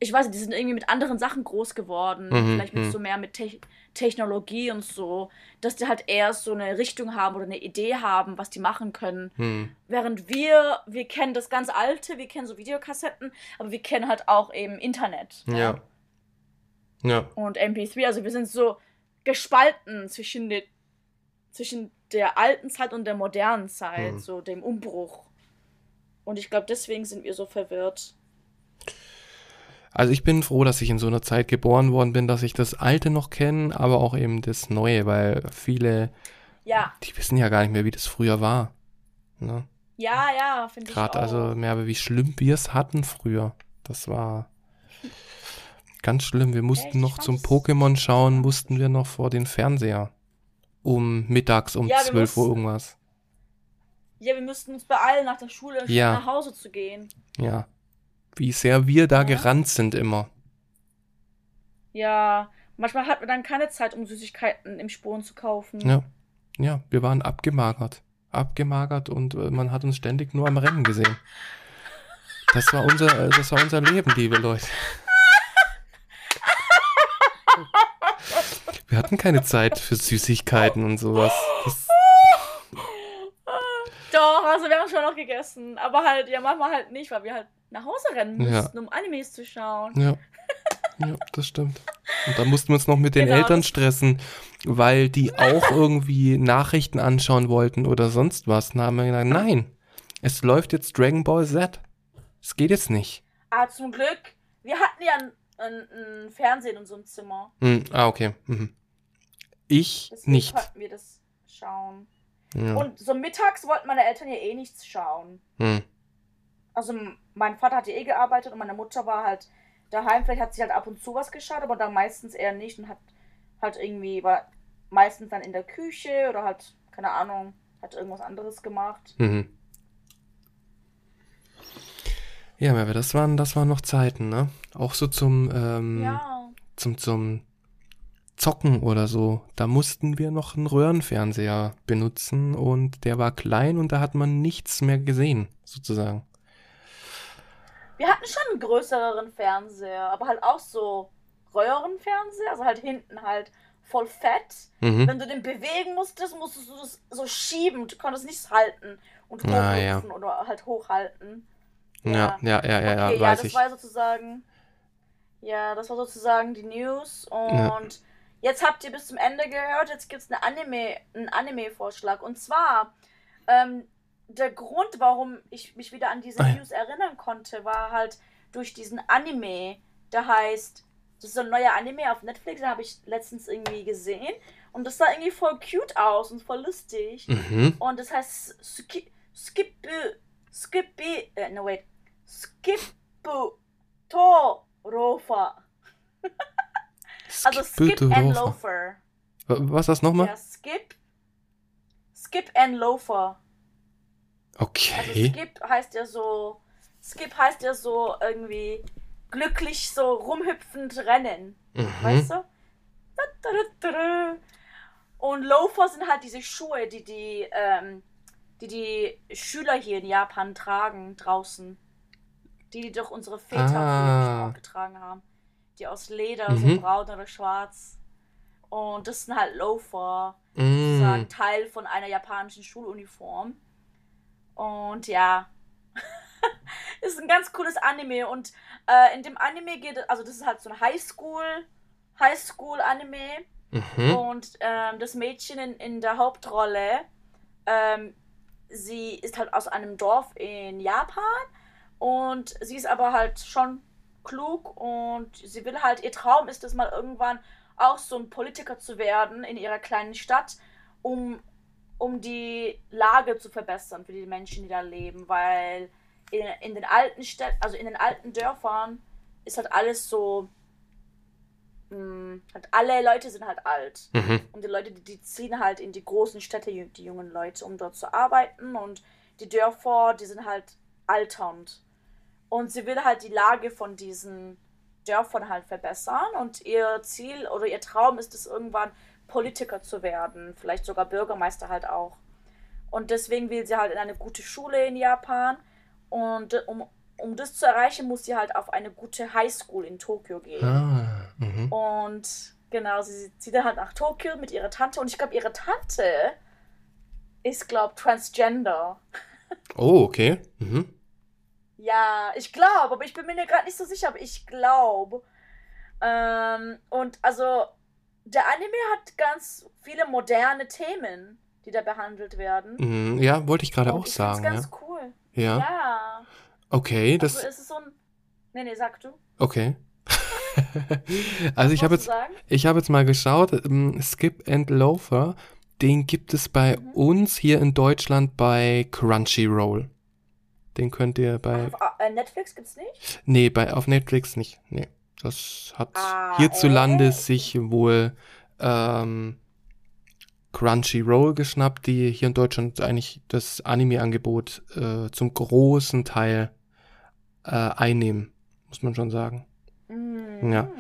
ich weiß nicht, die sind irgendwie mit anderen Sachen groß geworden. Mhm, Vielleicht mit mhm. so mehr mit Te Technologie und so. Dass die halt eher so eine Richtung haben oder eine Idee haben, was die machen können. Hm. Während wir, wir kennen das ganz Alte, wir kennen so Videokassetten, aber wir kennen halt auch eben Internet. Ja. Ja. Und MP3, also wir sind so gespalten zwischen, den, zwischen der alten Zeit und der modernen Zeit, Hm. so dem Umbruch. Und ich glaube, deswegen sind wir so verwirrt. Also ich bin froh, dass ich in so einer Zeit geboren worden bin, dass ich das Alte noch kenne, aber auch eben das Neue, weil viele, Ja, die wissen ja gar nicht mehr, wie das früher war. Ne? ja, ja, finde ich auch. Gerade also mehr, wie schlimm wir es hatten früher. Das war ganz schlimm. Wir mussten Echt? noch zum Pokémon schauen, mussten wir noch vor den Fernseher. Um mittags um Ja, wir 12 Uhr irgendwas. Ja, wir müssten uns beeilen, nach der Schule Ja. nach Hause zu gehen. Ja. Wie sehr wir da Ja. gerannt sind immer. Ja, manchmal hatten wir dann keine Zeit, um Süßigkeiten im Spuren zu kaufen. Ja. Ja, wir waren abgemagert. Abgemagert und äh, man hat uns ständig nur am Rennen gesehen. Das war unser, äh, das war unser Leben, liebe Leute. Wir hatten keine Zeit für Süßigkeiten und sowas. Das, Doch, also wir haben schon noch gegessen. Aber halt, ja, manchmal halt nicht, weil wir halt nach Hause rennen Ja. mussten, um Animes zu schauen. ja. Ja, das stimmt. Und da mussten wir uns noch mit den Genau, Eltern stressen, weil die auch irgendwie Nachrichten anschauen wollten oder sonst was. Dann haben wir gesagt, nein, es läuft jetzt Dragon Ball Z. Es geht jetzt nicht. Ah, zum Glück. Wir hatten ja ein, ein, ein Fernsehen in unserem Zimmer. Hm, ah, okay. Mhm. Ich Deswegen nicht. konnten wir das schauen. Ja. Und so mittags wollten meine Eltern ja eh nichts schauen. Hm. Also mein Vater hat ja eh gearbeitet und meine Mutter war halt daheim. Vielleicht hat sie halt ab und zu was geschaut, aber dann meistens eher nicht und hat halt irgendwie, war meistens dann in der Küche oder halt, keine Ahnung, hat irgendwas anderes gemacht. Mhm. Ja, aber das waren, das waren noch Zeiten, ne? Auch so zum, ähm, Ja. zum, zum Zocken oder so. Da mussten wir noch einen Röhrenfernseher benutzen und der war klein und da hat man nichts mehr gesehen, sozusagen. Wir hatten schon einen größeren Fernseher, aber halt auch so Röhrenfernseher, also halt hinten halt voll fett. Mhm. Wenn du den bewegen musstest, musstest du das so schieben. Du konntest nichts halten und Ah, hochhüpfen ja. oder halt hochhalten. Ja, ja, ja, ja, ja, okay, ja, weiß das ich. war sozusagen. Ja, das war sozusagen die News. Und Ja. jetzt habt ihr bis zum Ende gehört. Jetzt gibt es eine Anime, einen Anime-Vorschlag. Und zwar, ähm, der Grund, warum ich mich wieder an diese Ah. News erinnern konnte, war halt durch diesen Anime. Der heißt, das ist so ein neuer Anime auf Netflix, den habe ich letztens irgendwie gesehen. Und das sah irgendwie voll cute aus und voll lustig. Mhm. Und das heißt Ski, Skip, Skippy, äh, no wait, Skippu to Rofa. Also Skip and. Loafer. Wa- Was ist das nochmal? Ja, Skip, Skip and Loafer. Also Okay. Skip heißt ja so, Skip heißt ja so irgendwie glücklich so rumhüpfend rennen. Mhm. Weißt du? Und Loafer sind halt diese Schuhe, die die, ähm, die die Schüler hier in Japan tragen draußen. Die, die doch unsere Väter Ah. auch getragen haben. Die aus Leder, Mhm. so braun oder schwarz. Und das sind halt Loafer, sozusagen Mm. Teil von einer japanischen Schuluniform. Und ja, ist ein ganz cooles Anime. Und äh, in dem Anime geht es, also das ist halt so ein Highschool, Highschool-Anime. Mhm. Und ähm, das Mädchen in, in der Hauptrolle, ähm, sie ist halt aus einem Dorf in Japan und sie ist aber halt schon klug und sie will halt, ihr Traum ist es mal irgendwann auch so ein Politiker zu werden in ihrer kleinen Stadt, um, um die Lage zu verbessern für die Menschen, die da leben, weil in, in den alten Städten, also in den alten Dörfern ist halt alles so, mh, halt alle Leute sind halt alt. Mhm. Und die Leute, die, die ziehen halt in die großen Städte, die jungen Leute, um dort zu arbeiten. Und die Dörfer, die sind halt alternd. Und sie will halt die Lage von diesen Dörfern halt verbessern. Und ihr Ziel oder ihr Traum ist es irgendwann, Politiker zu werden. Vielleicht sogar Bürgermeister halt auch. Und deswegen will sie halt in eine gute Schule in Japan. Und um, um das zu erreichen, muss sie halt auf eine gute Highschool in Tokio gehen. Ah, mhm. Und genau, sie zieht dann halt nach Tokio mit ihrer Tante. Und ich glaube, ihre Tante ist, glaube transgender. Oh, okay. Mhm. Ja, ich glaube, aber ich bin mir gerade nicht so sicher, aber ich glaube. Ähm, und also, der Anime hat ganz viele moderne Themen, die da behandelt werden. Mhm, Ja, wollte ich gerade auch ich sagen. find's Ja. ganz cool. ja. Ja. Okay, das. Also, es ist so ein. Nee, nee, sag du. Okay. also ich habe jetzt, sagen? ich habe jetzt mal geschaut, ähm, Skip and Loafer, den gibt es bei Mhm. uns hier in Deutschland bei Crunchyroll. Den könnt ihr bei, Auf äh, Netflix gibt's nicht? nee, bei, auf Netflix nicht. Nee, das hat Ah, hierzulande echt? sich wohl ähm, Crunchyroll geschnappt, die hier in Deutschland eigentlich das Anime-Angebot äh, zum großen Teil äh, einnehmen, muss man schon sagen. Mm, Ja. okay.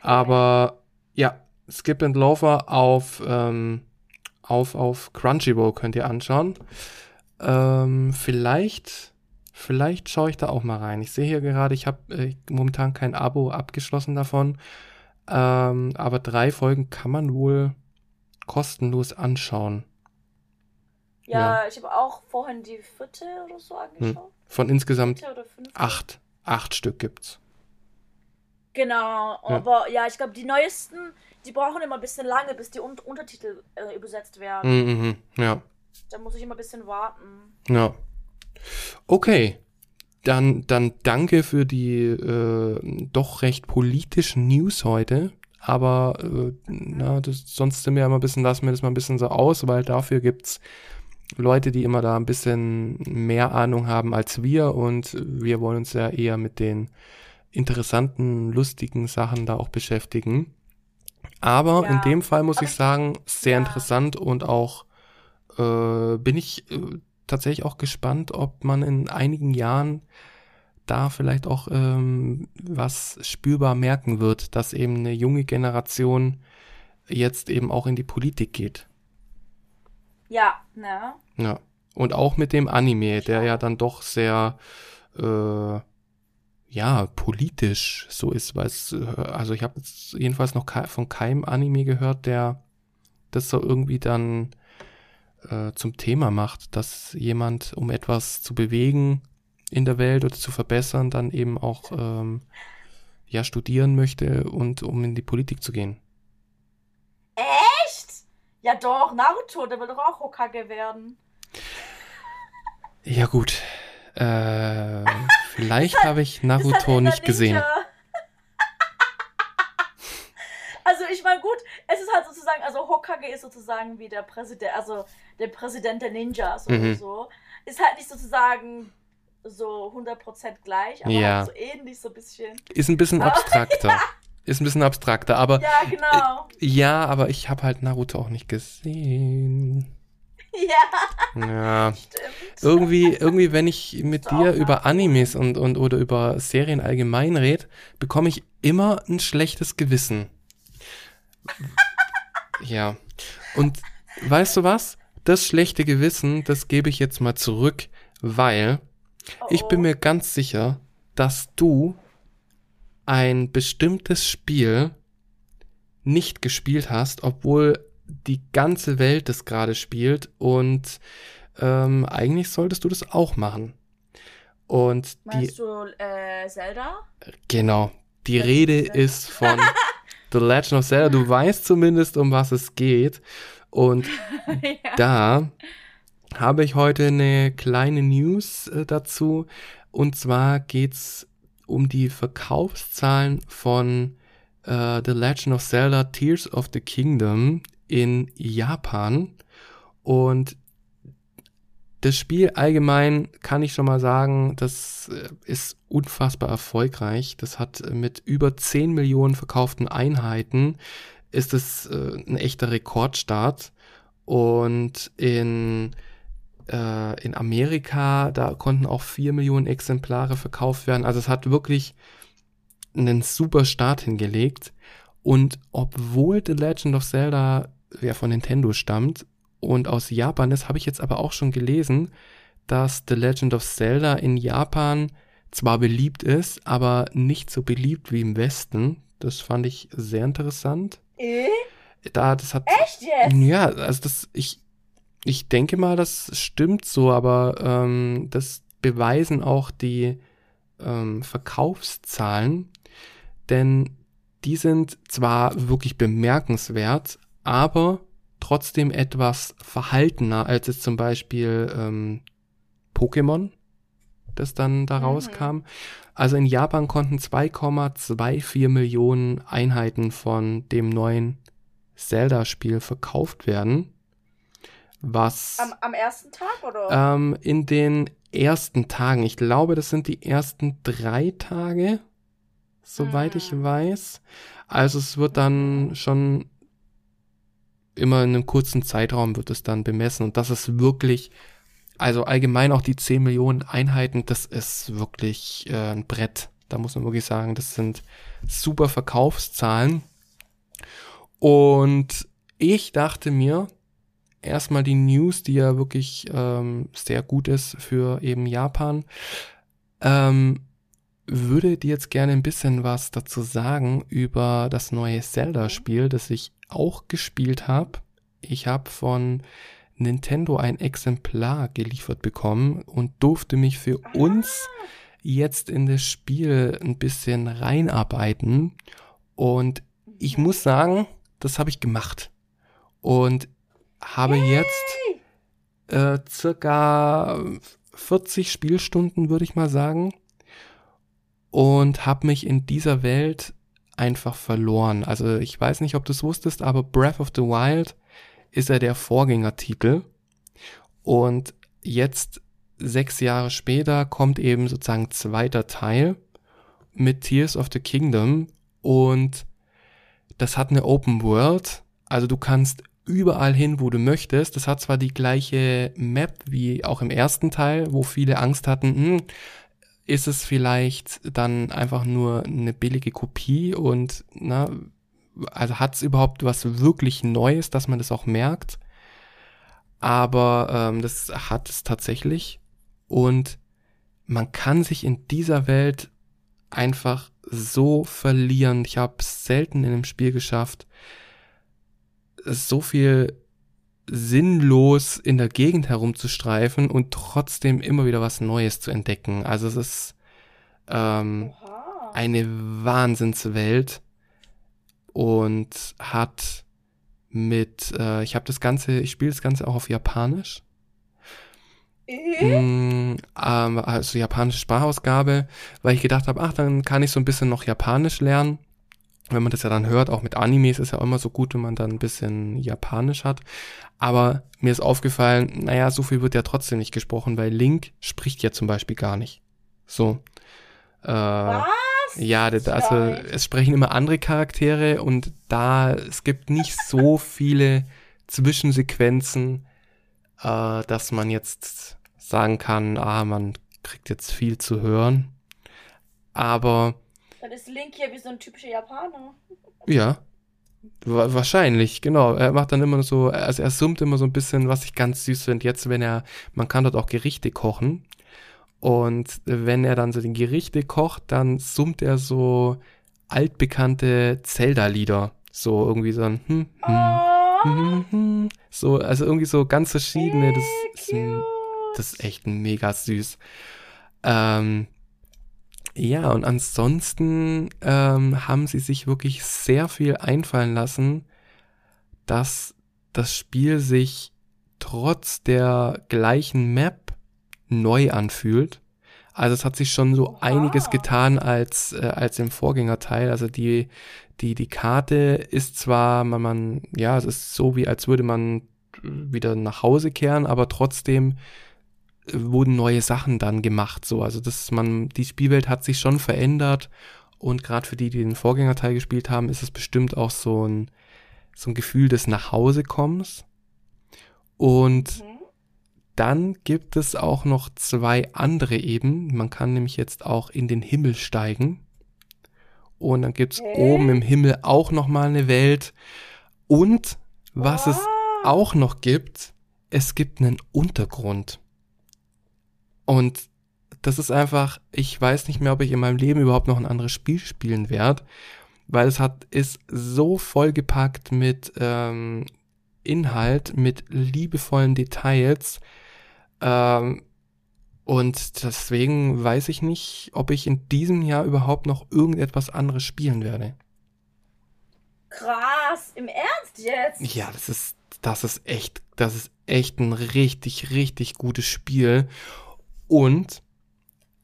Aber ja, Skip and Loafer auf, ähm, auf, auf Crunchyroll könnt ihr anschauen. Ähm, vielleicht, vielleicht schaue ich da auch mal rein. Ich sehe hier gerade, ich habe äh, momentan kein Abo abgeschlossen davon. Ähm, aber drei Folgen kann man wohl kostenlos anschauen. Ja, ich habe auch vorhin die vierte oder so angeschaut. Von insgesamt acht, acht Stück gibt's. Genau, aber ja, ich glaube, die neuesten, die brauchen immer ein bisschen lange, bis die Un Untertitel äh, übersetzt werden. Mhm, mhm, ja. Da muss ich immer ein bisschen warten. Ja. Okay. Dann, dann danke für die äh, doch recht politischen News heute. Aber äh, na, das, sonst sind wir ja immer ein bisschen, lassen wir das mal ein bisschen so aus, weil dafür gibt's Leute, die immer da ein bisschen mehr Ahnung haben als wir und wir wollen uns ja eher mit den interessanten, lustigen Sachen da auch beschäftigen. Aber Ja. in dem Fall muss ich- sagen, sehr ja. interessant und auch äh, bin ich äh, tatsächlich auch gespannt, ob man in einigen Jahren da vielleicht auch ähm, was spürbar merken wird, dass eben eine junge Generation jetzt eben auch in die Politik geht. Ja, ne? Ja. Und auch mit dem Anime, der ja dann doch sehr äh, ja, politisch so ist, weil es, äh, also ich habe jetzt jedenfalls noch von keinem Anime gehört, der das so irgendwie dann äh, zum Thema macht, dass jemand, um etwas zu bewegen in der Welt oder zu verbessern, dann eben auch ähm, ja studieren möchte und um in die Politik zu gehen. Echt? Ja doch, Naruto, der will doch auch Hokage werden. Ja gut, äh, vielleicht habe ich Naruto nicht gesehen. Ninja. Also ich meine gut, es ist halt sozusagen, also Hokage ist sozusagen wie der Präsident, also der Präsident der Ninjas oder Mhm. so. Ist halt nicht sozusagen so 100% gleich, aber Ja. halt so ähnlich so ein bisschen. Ist ein bisschen Aber- abstrakter. Ist ein bisschen abstrakter, aber Ja, genau. ja, aber ich habe halt Naruto auch nicht gesehen. Ja, Ja. stimmt. Irgendwie, irgendwie, wenn ich mit dir über. Animes und, und oder über Serien allgemein rede, bekomme ich immer ein schlechtes Gewissen. Ja. Und weißt du was? Das schlechte Gewissen, das gebe ich jetzt mal zurück, weil Oh, Ich bin oh. mir ganz sicher, dass du ein bestimmtes Spiel nicht gespielt hast, obwohl die ganze Welt es gerade spielt und ähm, eigentlich solltest du das auch machen. Und die, Meinst du äh, Zelda? genau, die of Rede Zelda. ist von The Legend of Zelda. Du weißt zumindest, um was es geht. Und ja. da habe ich heute eine kleine News äh, dazu. Und zwar geht's um die Verkaufszahlen von äh, The Legend of Zelda Tears of the Kingdom in Japan. Und das Spiel allgemein kann ich schon mal sagen, das äh, ist unfassbar erfolgreich. Das hat äh, mit über 10 Millionen verkauften Einheiten ist es äh, ein echter Rekordstart. Und in, äh, in Amerika, da konnten auch 4 Millionen Exemplare verkauft werden. Also es hat wirklich einen super Start hingelegt. Und obwohl The Legend of Zelda ja von Nintendo stammt und aus Japan ist, habe ich jetzt aber auch schon gelesen, dass The Legend of Zelda in Japan zwar beliebt ist, aber nicht so beliebt wie im Westen. Das fand ich sehr interessant. Äh? Da, das hat. Echt jetzt? Ja, also das, ich, ich denke mal, das stimmt so, aber ähm, das beweisen auch die ähm, Verkaufszahlen, denn die sind zwar wirklich bemerkenswert, aber trotzdem etwas verhaltener als es zum Beispiel ähm, Pokémon, das dann da Mhm. rauskam. Also in Japan konnten 2,24 Millionen Einheiten von dem neuen Zelda-Spiel verkauft werden, was Am, am ersten Tag oder? ähm, in den ersten Tagen, ich glaube, das sind die ersten drei Tage, soweit ich Hm. weiß. Also es wird dann schon immer in einem kurzen Zeitraum wird es dann bemessen und das ist wirklich, also allgemein auch die 10 Millionen Einheiten, das ist wirklich äh, ein Brett. Da muss man wirklich sagen, das sind super Verkaufszahlen. Und ich dachte mir, erstmal die News, die ja wirklich ähm, sehr gut ist für eben Japan, ähm, würde dir jetzt gerne ein bisschen was dazu sagen über das neue Zelda-Spiel, das ich auch gespielt habe. Ich habe von Nintendo ein Exemplar geliefert bekommen und durfte mich für uns jetzt in das Spiel ein bisschen reinarbeiten. Und ich muss sagen, das habe ich gemacht. Und habe jetzt äh, circa 40 Spielstunden, würde ich mal sagen. Und habe mich in dieser Welt einfach verloren. Also ich weiß nicht, ob du es wusstest, aber Breath of the Wild ist ja der Vorgängertitel. Und jetzt, sechs Jahre später, kommt eben sozusagen zweiter Teil mit Tears of the Kingdom. Und das hat eine Open World. Also du kannst überall hin, wo du möchtest. Das hat zwar die gleiche Map wie auch im ersten Teil, wo viele Angst hatten, hm, ist es vielleicht dann einfach nur eine billige Kopie und na, also hat es überhaupt was wirklich Neues, dass man das auch merkt. Aber ähm, das hat es tatsächlich und man kann sich in dieser Welt einfach so verlieren. Ich habe selten in einem Spiel geschafft, so viel sinnlos in der Gegend herumzustreifen und trotzdem immer wieder was Neues zu entdecken. Also es ist ähm, eine Wahnsinnswelt und hat mit, äh, ich habe das Ganze, ich spiele das Ganze auch auf Japanisch. Äh? Mm, ähm, also japanische Sprachausgabe, weil ich gedacht habe, ach, dann kann ich so ein bisschen noch Japanisch lernen. Wenn man das ja dann hört, auch mit Animes ist ja immer so gut, wenn man dann ein bisschen Japanisch hat. Aber mir ist aufgefallen, naja, so viel wird ja trotzdem nicht gesprochen, weil Link spricht ja zum Beispiel gar nicht. So. Äh, Was? ja, das, also es sprechen immer andere Charaktere und da es gibt nicht so viele Zwischensequenzen, äh, dass man jetzt sagen kann, ah, man kriegt jetzt viel zu hören. Aber Dann ist Link hier wie so ein typischer Japaner. ja, wa wahrscheinlich, genau. Er macht dann immer so, also er summt immer so ein bisschen, was ich ganz süß finde. Jetzt, wenn er, man kann dort auch Gerichte kochen. Und wenn er dann so die Gerichte kocht, dann summt er so altbekannte Zelda-Lieder. So irgendwie so ein hm, hm, Oh, hm, hm. So, also irgendwie so ganz verschiedene. Das ist, das ist echt mega süß. Ähm, ja, und ansonsten ähm, haben sie sich wirklich sehr viel einfallen lassen, dass das Spiel sich trotz der gleichen Map neu anfühlt. Also es hat sich schon so einiges getan als, äh, als im Vorgängerteil. Also die, die, die Karte ist zwar, man, man, ja, es ist so wie, als würde man wieder nach Hause kehren, aber trotzdem wurden neue Sachen dann gemacht. So, also das, man, die Spielwelt hat sich schon verändert und gerade für die, die den Vorgängerteil gespielt haben, ist es bestimmt auch so ein, so ein Gefühl des Nachhausekommens. Und Mhm. dann gibt es auch noch zwei andere eben. Man kann nämlich jetzt auch in den Himmel steigen. Und dann gibt's Hä? oben im Himmel auch noch mal eine Welt. Und was es Ah. auch noch gibt, es gibt einen Untergrund. Und das ist einfach, ich weiß nicht mehr, ob ich in meinem Leben überhaupt noch ein anderes Spiel spielen werde, weil es hat, ist so vollgepackt mit ähm, Inhalt, mit liebevollen Details. Ähm, und deswegen weiß ich nicht, ob ich in diesem Jahr überhaupt noch irgendetwas anderes spielen werde. Krass, im Ernst jetzt? Ja, das ist, das ist echt, das ist echt ein richtig, richtig gutes Spiel. Und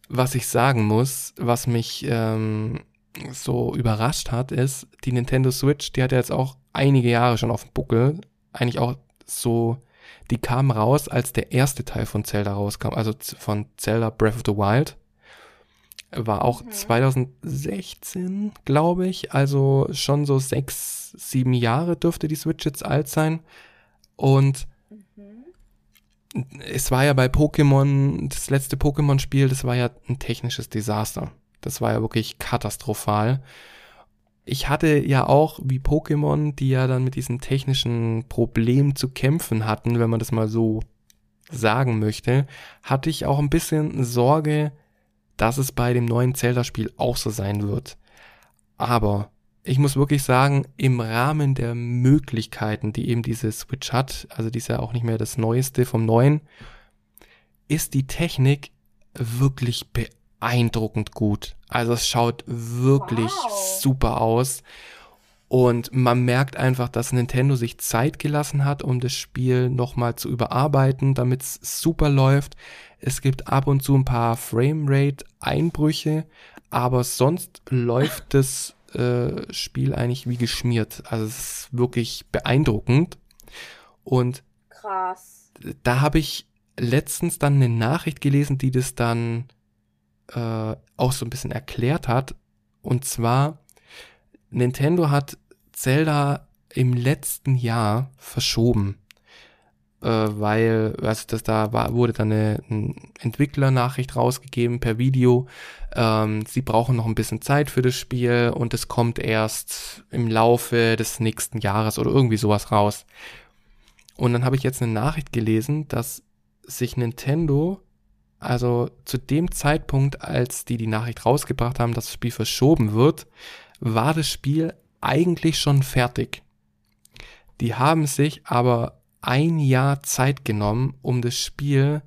was ich sagen muss, was mich ähm, so überrascht hat, ist, die Nintendo Switch, die hat ja jetzt auch einige Jahre schon auf dem Buckel. Eigentlich auch so, die kam raus, als der erste Teil von Zelda rauskam, also von Zelda Breath of the Wild. War auch mhm. 2016, glaube ich. Also schon so sechs, sieben Jahre dürfte die Switch jetzt alt sein. Und. Es war ja bei Pokémon, das letzte Pokémon-Spiel, das war ja ein technisches Desaster. Das war ja wirklich katastrophal. Ich hatte ja auch, wie Pokémon, die ja dann mit diesen technischen Problemen zu kämpfen hatten, wenn man das mal so sagen möchte, hatte ich auch ein bisschen Sorge, dass es bei dem neuen Zelda-Spiel auch so sein wird. Aber ich muss wirklich sagen, im Rahmen der Möglichkeiten, die eben diese Switch hat, also die ist ja auch nicht mehr das Neueste vom Neuen, ist die Technik wirklich beeindruckend gut. Also es schaut wirklich wow. super aus. Und man merkt einfach, dass Nintendo sich Zeit gelassen hat, um das Spiel nochmal zu überarbeiten, damit es super läuft. Es gibt ab und zu ein paar Framerate-Einbrüche, aber sonst läuft das äh, Spiel eigentlich wie geschmiert. Also es ist wirklich beeindruckend. Und krass. Da habe ich letztens dann eine Nachricht gelesen, die das dann äh, auch so ein bisschen erklärt hat. Und zwar, Nintendo hat Zelda im letzten Jahr verschoben äh, weil also das da war, wurde dann eine, eine Entwicklernachricht rausgegeben per Video. Ähm, sie brauchen noch ein bisschen Zeit für das Spiel und es kommt erst im Laufe des nächsten Jahres oder irgendwie sowas raus. Und dann habe ich jetzt eine Nachricht gelesen, dass sich Nintendo, also zu dem Zeitpunkt, als die die Nachricht rausgebracht haben, dass das Spiel verschoben wird, war das Spiel eigentlich schon fertig. Die haben sich aber ein Jahr Zeit genommen, um das Spiel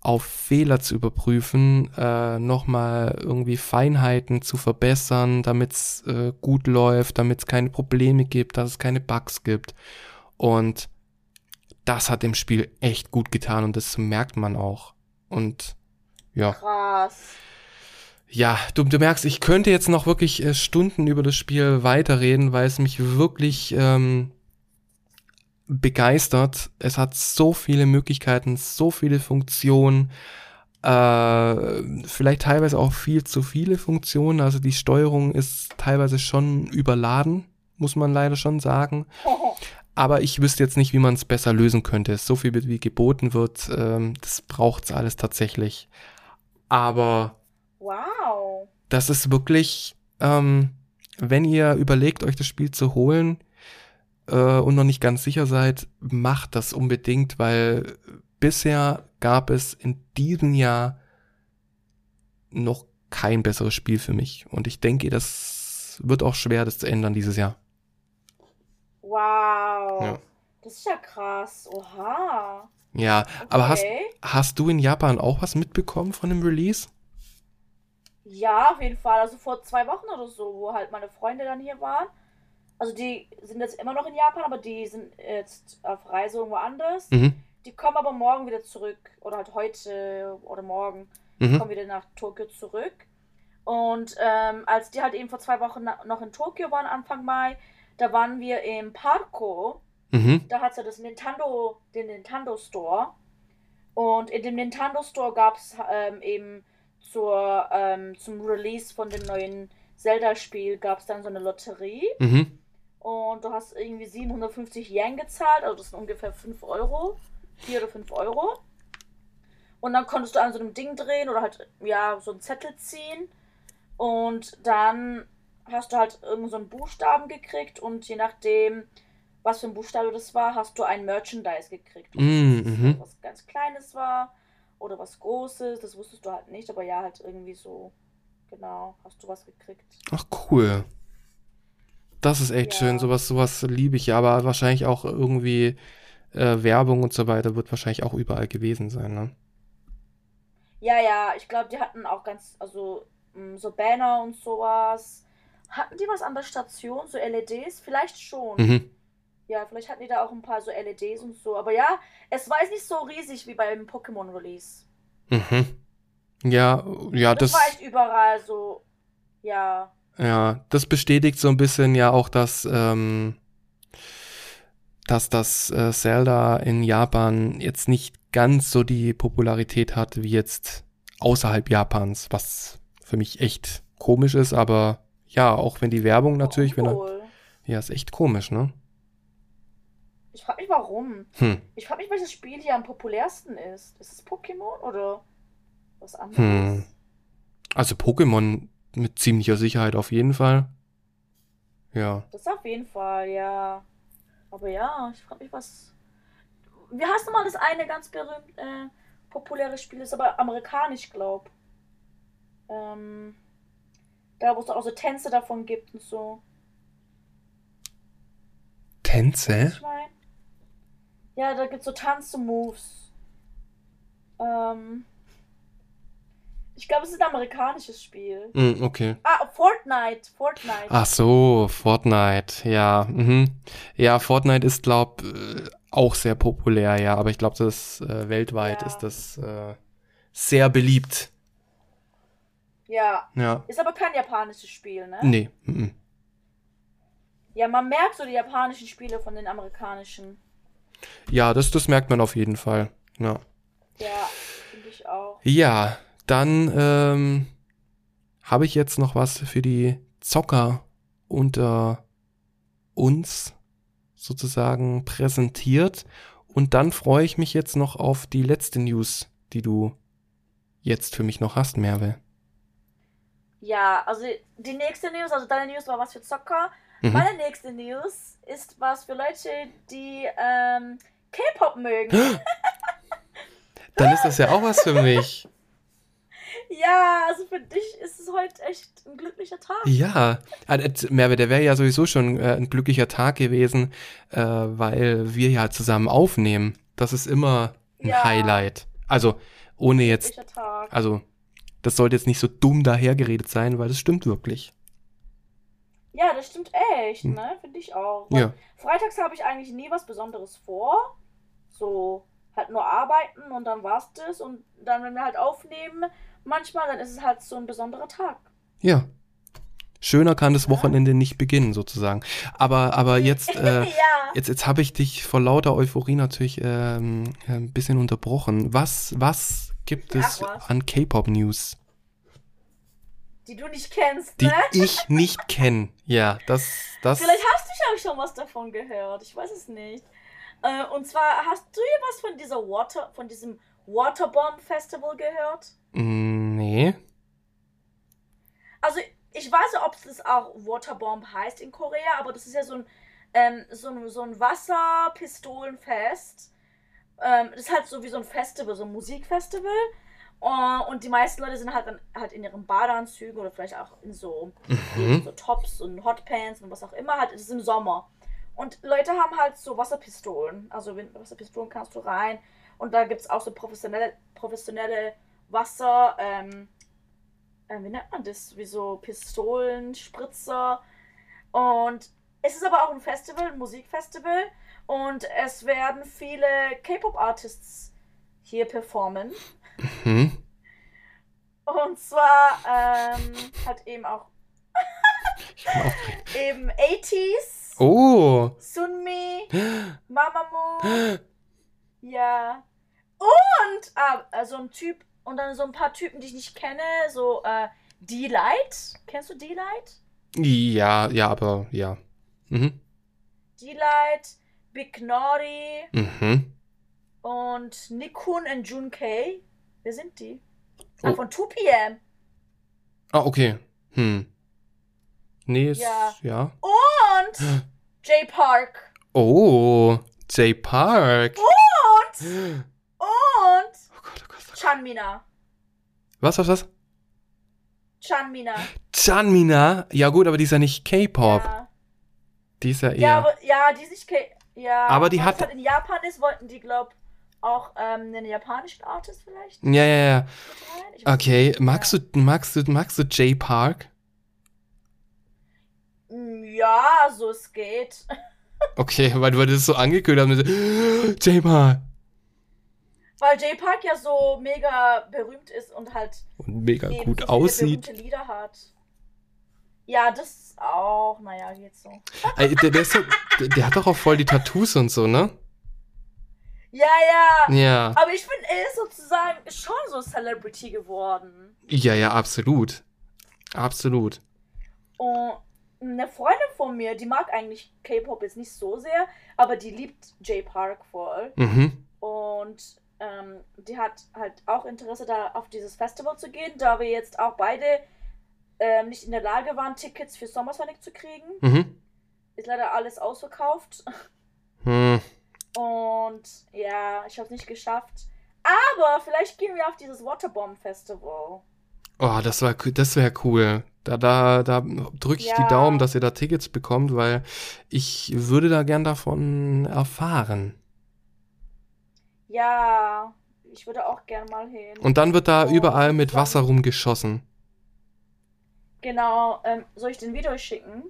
auf Fehler zu überprüfen, äh, nochmal irgendwie Feinheiten zu verbessern, damit es äh, gut läuft, damit es keine Probleme gibt, dass es keine Bugs gibt. Und das hat dem Spiel echt gut getan und das merkt man auch. Und ja. Krass. Ja, du, du merkst, ich könnte jetzt noch wirklich äh, Stunden über das Spiel weiterreden, weil es mich wirklich ähm, begeistert. Es hat so viele Möglichkeiten, so viele Funktionen, äh, vielleicht teilweise auch viel zu viele Funktionen. Also die Steuerung ist teilweise schon überladen, muss man leider schon sagen. Aber ich wüsste jetzt nicht, wie man es besser lösen könnte. So viel wie geboten wird, ähm, das braucht's alles tatsächlich. Aber wow. das ist wirklich, ähm, wenn ihr überlegt, euch das Spiel zu holen, äh, und noch nicht ganz sicher seid, macht das unbedingt, weil bisher gab es in diesem Jahr noch kein besseres Spiel für mich. Und ich denke, das wird auch schwer, das zu ändern dieses Jahr. Wow. Ja. Das ist ja krass. Oha. Ja, okay. aber hast, hast du in Japan auch was mitbekommen von dem Release? Ja, auf jeden Fall. Also vor zwei Wochen oder so, wo halt meine Freunde dann hier waren also die sind jetzt immer noch in Japan, aber die sind jetzt auf Reise irgendwo anders. Mhm. Die kommen aber morgen wieder zurück oder halt heute oder morgen mhm. kommen wieder nach Tokio zurück. Und ähm, als die halt eben vor zwei Wochen noch in Tokio waren, Anfang Mai, da waren wir im Parco. Mhm. Da hat es ja das Nintendo, den Nintendo Store. Und in dem Nintendo Store gab es ähm, eben zur, ähm, zum Release von dem neuen Zelda-Spiel gab es dann so eine Lotterie. Mhm und du hast irgendwie 750 Yen gezahlt, also das sind ungefähr 5 Euro, 4 oder 5 Euro. Und dann konntest du an so einem Ding drehen oder halt, ja, so einen Zettel ziehen. Und dann hast du halt irgend so einen Buchstaben gekriegt und je nachdem, was für ein Buchstabe das war, hast du ein Merchandise gekriegt. Mm, mhm. Was ganz Kleines war oder was Großes, das wusstest du halt nicht, aber ja, halt irgendwie so. Genau, hast du was gekriegt. Ach, cool. Das ist echt Ja. schön. Sowas, sowas liebe ich ja, aber wahrscheinlich auch irgendwie äh, Werbung und so weiter wird wahrscheinlich auch überall gewesen sein, ne? Ja, ja, ich glaube, die hatten auch ganz, also mh, so Banner und sowas. Hatten die was an der Station, so LEDs? Vielleicht schon. Mhm. Ja, vielleicht hatten die da auch ein paar so LEDs und so. Aber ja, es war jetzt nicht so riesig wie beim Pokémon-Release. Mhm. Ja, ja, Das, das, war echt überall so. Ja. Ja, das bestätigt so ein bisschen ja auch, dass, ähm, dass das äh, Zelda in Japan jetzt nicht ganz so die Popularität hat wie jetzt außerhalb Japans, was für mich echt komisch ist, aber ja, auch wenn die Werbung natürlich, wenn er, ja, ist echt komisch, ne? Ich frage mich warum. Hm. Ich frage mich, welches Spiel hier am populärsten ist. Ist es Pokémon oder was anderes? Hm. Also Pokémon mit ziemlicher Sicherheit auf jeden Fall. Ja. Das auf jeden Fall, ja. Aber ja, ich frage mich, was. Wie heißt nochmal das eine ganz berühmt äh, populäre Spiel? Ist aber amerikanisch, glaub. Ähm, da, wo es auch so Tänze davon gibt und so. Tänze? Ich mein, ja, da gibt's so Tanze-Moves. Ähm, ich glaube, es ist ein amerikanisches Spiel. Hm, okay. Ah, Fortnite. Fortnite. Ach so, Fortnite, ja. Mhm. Ja, Fortnite ist, glaub, äh, auch sehr populär, ja, aber ich glaube, das äh, weltweit Ja. ist das äh, sehr beliebt. Ja, Ja. ist aber kein japanisches Spiel, ne? Nee. mhm. Ja, man merkt so die japanischen Spiele von den amerikanischen. Ja, das, das merkt man auf jeden Fall. Ja. Ja, finde ich auch. Ja, dann ähm, habe ich jetzt noch was für die Zocker unter uns sozusagen präsentiert. Und dann freue ich mich jetzt noch auf die letzte News, die du jetzt für mich noch hast, Merve. Ja, also die nächste News, also deine News war was für Zocker. Mhm. Meine nächste News ist was für Leute, die ähm, K-Pop mögen. Dann ist das ja auch was für mich. ja, also für dich ist es heute echt ein glücklicher Tag. Ja, äh, Merve, der wäre ja sowieso schon äh, ein glücklicher Tag gewesen, äh, weil wir ja zusammen aufnehmen. Das ist immer ein Ja. Highlight. Also, ohne jetzt, Glücklicher Tag. also, das sollte jetzt nicht so dumm dahergeredet sein, weil das stimmt wirklich. Ja, das stimmt echt, Hm. ne? Finde ich auch. Ja. Freitags habe ich eigentlich nie was Besonderes vor. So, halt nur arbeiten und dann war's das. Und dann, wenn wir halt aufnehmen, manchmal, dann ist es halt so ein besonderer Tag. Ja. Schöner kann das Wochenende nicht beginnen, sozusagen. Aber, aber jetzt, äh, ja. jetzt, jetzt habe ich dich vor lauter Euphorie natürlich ähm, ein bisschen unterbrochen. Was, was gibt es Ach, an K-Pop-News? Die du nicht kennst, die ne? ich nicht kenne. Ja, das, das. Vielleicht hast du ja auch schon was davon gehört. Ich weiß es nicht. Äh, und zwar hast du ja was von dieser Water, von diesem Waterbomb Festival gehört? Nee. Also ich weiß ja, ob es auch Waterbomb heißt in Korea, aber das ist ja so ein, ähm, so ein, so ein Wasserpistolenfest. Ähm, das ist halt so wie so ein Festival, so ein Musikfestival. Und die meisten Leute sind halt, dann, halt in ihren Badeanzügen oder vielleicht auch in so, Mhm. so Tops und Hotpants und was auch immer. Halt, es ist im Sommer. Und Leute haben halt so Wasserpistolen. Also wenn Wasserpistolen kannst du rein. Und da gibt es auch so professionelle, professionelle Wasser, ähm, äh, wie nennt man das? Wie so Pistolen, Spritzer. Und es ist aber auch ein Festival, ein Musikfestival. Und es werden viele K-Pop-Artists hier performen. Mhm. Und zwar ähm, halt eben auch eben 80s, Oh. Sunmi, Mamamoo, ja. Und ah, so ein Typ und dann so ein paar Typen, die ich nicht kenne, so äh, D-Light. Kennst du D-Light? Ja, ja, aber ja. Mhm. D-Light, Big Naughty Mhm. und Nikun und Jun K. Wer sind die? Ah, Oh. von 2PM. Ah, okay. Hm. Nee, ist, Ja. ja. Und J Park. Oh, J Park. Und, und Oh Gott, oh Gott, oh Gott. Chanmina. Was, was, was? Chanmina. Chanmina? Ja gut, aber die ist ja nicht K-Pop. Ja. Die ist ja eher... ja, aber ja, die ist nicht K ja, Aber die hat- halt in Japan ist, wollten die glaub auch ähm, einen japanischen Artist vielleicht ja, ja, ja. Okay, magst du, magst du, magst du J Park? Mm, Ja, so es geht. Okay, weil du das so angekündigt hast. mit J Park. Weil J Park ja so mega berühmt ist und halt Und mega gut so aussieht. berühmte Lieder hat. Ja, das auch. Naja, geht so. Ey, der, der, so, der, der hat doch auch voll die Tattoos und so, ne? Ja, ja. Ja. Aber ich finde, er ist sozusagen schon so Celebrity geworden. Ja, ja, absolut. Absolut. Und eine Freundin von mir, die mag eigentlich K-Pop jetzt nicht so sehr, aber die liebt J Park voll. Mhm. Und ähm, die hat halt auch Interesse, da auf dieses Festival zu gehen, da wir jetzt auch beide ähm, nicht in der Lage waren, Tickets für Summer Sonic zu kriegen. Mhm. Ist leider alles ausverkauft. Hm. Und ja, ich habe es nicht geschafft. Aber vielleicht gehen wir auf dieses Waterbomb Festival. Oh, das war, das wäre cool. Da, da, da drücke ich die Ja. Daumen, dass ihr da Tickets bekommt, weil ich würde da gern davon erfahren. Ja, ich würde auch gern mal hin. Und dann wird da Oh, überall mit. Wasser rumgeschossen. Genau, ähm, soll ich den Video schicken?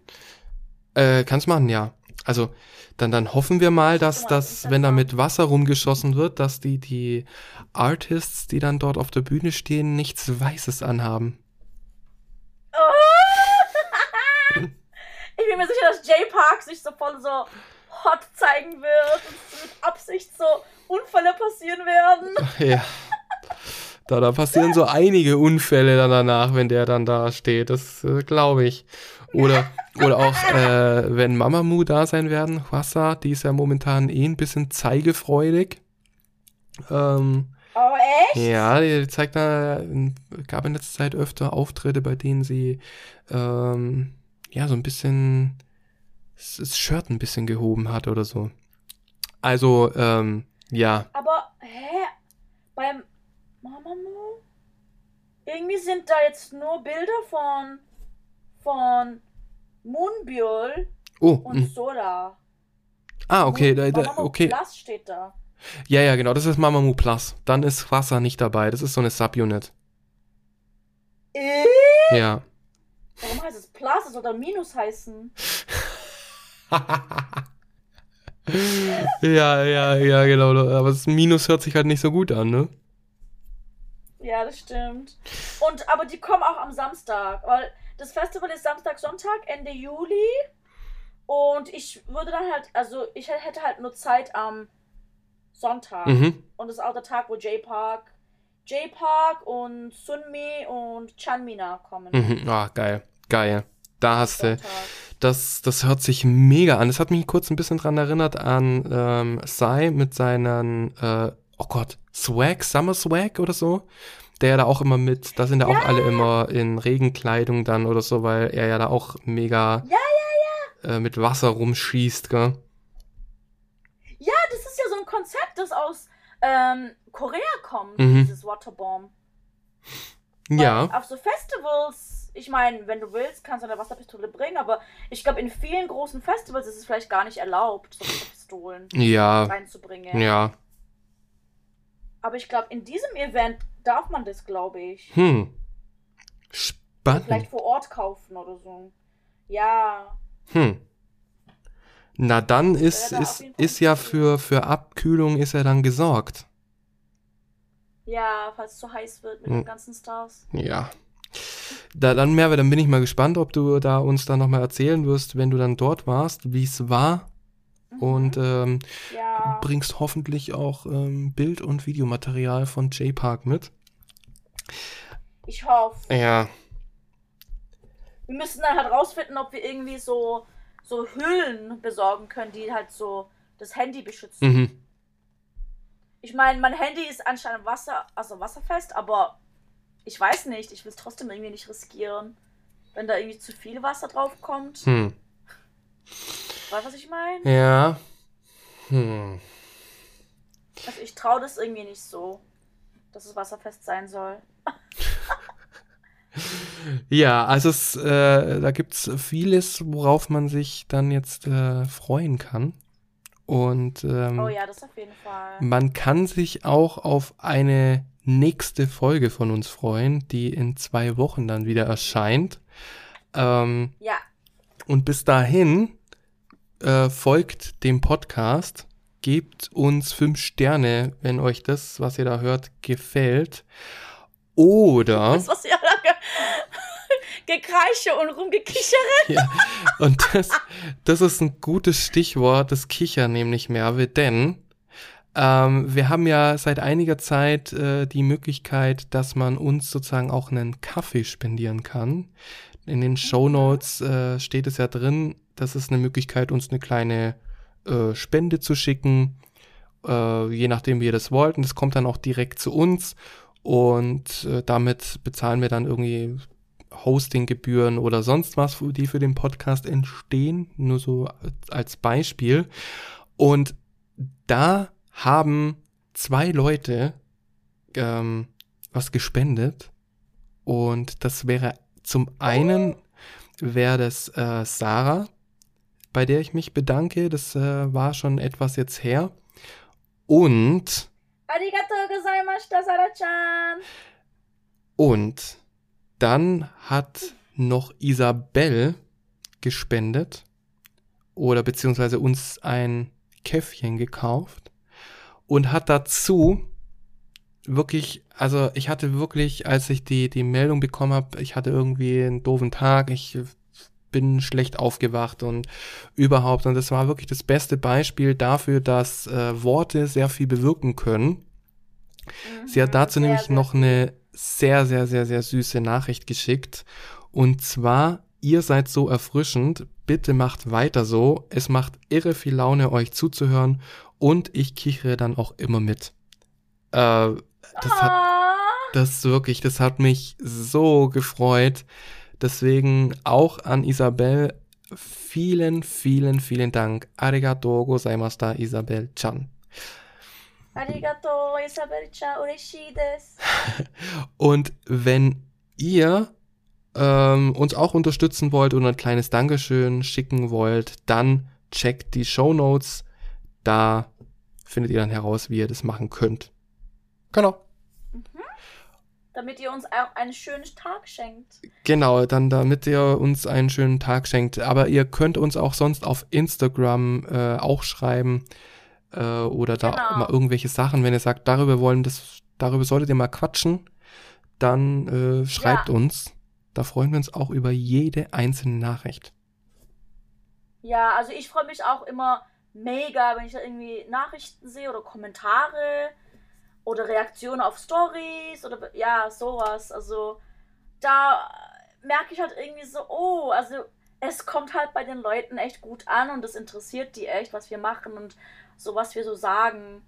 Äh, kannst machen, ja. Also, dann, dann hoffen wir mal, dass mal, das, wenn da mit Wasser rumgeschossen wird, dass die, die Artists, die dann dort auf der Bühne stehen, nichts Weißes anhaben. Oh! ich bin mir sicher, dass J Park sich so voll so hot zeigen wird und mit Absicht so Unfälle passieren werden. Ja. Da, da passieren so einige Unfälle dann danach, wenn der dann da steht. Das äh, glaube ich. Oder, oder auch, äh, wenn Mamamoo da sein werden, Hwasa, die ist ja momentan eh ein bisschen zeigefreudig. Ähm, Oh, echt? ja, die zeigt da, gab in letzter Zeit öfter Auftritte, bei denen sie, ähm, ja, so ein bisschen, das Shirt ein bisschen gehoben hat oder so. Also, ähm, ja. Aber, hä? Beim Mamamoo? Irgendwie sind da jetzt nur Bilder von von Moonbyul Oh, und mm. Soda. ah, okay, da, da, okay. Plus steht da. Ja, ja, genau, das ist Mamamoo Plus. Dann ist Wasser nicht dabei, das ist so eine Subunit. Äh? Ja. Warum heißt es Plus? Es soll dann Minus heißen. ja, ja, ja, genau. Aber das Minus hört sich halt nicht so gut an, ne? Ja, das stimmt. Und aber die kommen auch am Samstag, weil das Festival ist Samstag, Sonntag, Ende Juli. Und ich würde dann halt, also ich hätte halt nur Zeit am Sonntag. Mhm. Und das ist auch der Tag, wo J Park, J Park und Sunmi und Chanmina kommen. Mhm. Ah, geil. Geil. Da hast du. Das, das hört sich mega an. Das hat mich kurz ein bisschen dran erinnert an ähm, Sai mit seinen, äh, oh Gott, Swag, Summer Swag oder so. Der ja da auch immer mit, da sind ja, auch alle immer in Regenkleidung dann oder so, weil er ja da auch mega Ja, Äh, mit Wasser rumschießt, gell? Ja, das ist ja so ein Konzept, das aus ähm, Korea kommt, Mhm. dieses Waterbomb. Ja. Auf so Festivals, ich meine, wenn du willst, kannst du eine Wasserpistole bringen, aber ich glaube, in vielen großen Festivals ist es vielleicht gar nicht erlaubt, so Pistolen Ja. reinzubringen. Ja. Aber ich glaube, in diesem Event darf man das, glaube ich. Hm. Vielleicht Spannend. vor Ort kaufen oder so. Ja. Hm. Na dann ist, ist, ist ja für, für Abkühlung ist er dann gesorgt. Ja, falls es zu heiß wird mit Hm. den ganzen Stars. Ja. Da, dann, Merve, dann bin ich mal gespannt, ob du da uns dann nochmal erzählen wirst, wenn du dann dort warst, wie es war. Mhm. Und ähm, ja. bringst hoffentlich auch ähm, Bild- und Videomaterial von J-Park mit. Ich hoffe. Ja. Wir müssen dann halt rausfinden, ob wir irgendwie so, so Hüllen besorgen können, die halt so das Handy beschützen. Mhm. Ich meine, mein Handy ist anscheinend Wasser, also wasserfest, aber ich weiß nicht, ich will es trotzdem irgendwie nicht riskieren. Wenn da irgendwie zu viel Wasser drauf kommt. Hm. Weißt du, was ich meine? Ja. Hm. Also ich traue das irgendwie nicht so. dass es wasserfest sein soll. Ja, also es, äh, da gibt es vieles, worauf man sich dann jetzt äh, freuen kann. Und ähm, oh ja, das auf jeden Fall. man kann sich auch auf eine nächste Folge von uns freuen, die in zwei Wochen dann wieder erscheint. Ähm, Ja, und bis dahin äh, folgt dem Podcast, gebt uns fünf Sterne, wenn euch das, was ihr da hört, gefällt. Oder das, was ihr lange Gekreische und Rumgekichere. Ja, und das, das ist ein gutes Stichwort, das Kichern nämlich, Merve, denn ähm, wir haben ja seit einiger Zeit äh, die Möglichkeit, dass man uns sozusagen auch einen Kaffee spendieren kann. In den Show Notes äh, steht es ja drin, das ist eine Möglichkeit, uns eine kleine äh, Spende zu schicken, äh, je nachdem, wie ihr das wollt. Und das kommt dann auch direkt zu uns und äh, damit bezahlen wir dann irgendwie Hostinggebühren oder sonst was, die für den Podcast entstehen, nur so als Beispiel. Und da haben zwei Leute ähm, was gespendet. Und das wäre zum einen wäre das äh, Sarah, bei der ich mich bedanke. Das äh, war schon etwas jetzt her. Und Arigato gozaimashita, Sarah-chan. Und dann hat noch Isabel gespendet oder beziehungsweise uns ein Käffchen gekauft und hat dazu wirklich, also ich hatte wirklich, als ich die, die Meldung bekommen habe, ich hatte irgendwie einen doofen Tag, ich bin schlecht aufgewacht und überhaupt. Und das war wirklich das beste Beispiel dafür, dass äh, Worte sehr viel bewirken können. Sie hat Mhm, dazu nämlich noch eine sehr, sehr, sehr, sehr süße Nachricht geschickt. Und zwar, ihr seid so erfrischend, bitte macht weiter so. Es macht irre viel Laune, euch zuzuhören und ich kichere dann auch immer mit. Äh, das hat, Ah, das wirklich, das hat mich so gefreut. Deswegen auch an Isabel vielen, vielen, vielen Dank. Arigato gozaimashita, Isabel Chan. Arigato, Isabel-chan, ureshii desu. Und wenn ihr ähm, uns auch unterstützen wollt oder ein kleines Dankeschön schicken wollt, dann checkt die Show Notes. Da findet ihr dann heraus, wie ihr das machen könnt. Genau. Damit ihr uns auch einen schönen Tag schenkt. Genau, dann damit ihr uns einen schönen Tag schenkt. Aber ihr könnt uns auch sonst auf Instagram äh, auch schreiben äh, oder da Genau. mal irgendwelche Sachen, wenn ihr sagt, darüber wollen das, darüber solltet ihr mal quatschen, dann äh, schreibt Ja. uns. Da freuen wir uns auch über jede einzelne Nachricht. Ja, also ich freue mich auch immer mega, wenn ich da irgendwie Nachrichten sehe oder Kommentare oder Reaktionen auf Stories oder ja, sowas. Also da merke ich halt irgendwie so, oh, also es kommt halt bei den Leuten echt gut an und es interessiert die echt, was wir machen und so, was wir so sagen.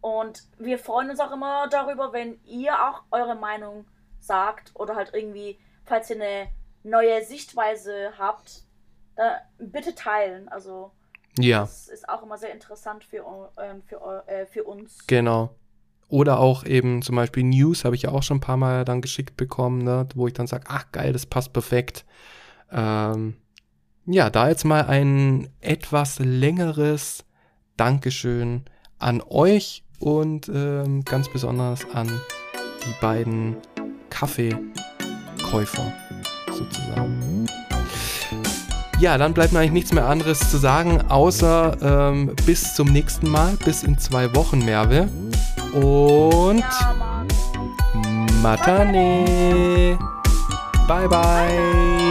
Und wir freuen uns auch immer darüber, wenn ihr auch eure Meinung sagt oder halt irgendwie, falls ihr eine neue Sichtweise habt, äh, bitte teilen. Also Ja, das ist auch immer sehr interessant für, ähm, für, äh, für uns. genau. Oder auch eben zum Beispiel News habe ich ja auch schon ein paar Mal dann geschickt bekommen, ne, wo ich dann sage, ach geil, das passt perfekt. Ähm, ja, da jetzt mal ein etwas längeres Dankeschön an euch und ähm, ganz besonders an die beiden Kaffeekäufer sozusagen. Ja, dann bleibt mir eigentlich nichts mehr anderes zu sagen, außer ähm, bis zum nächsten Mal, bis in zwei Wochen, Merve. Und. Matane. Bye bye.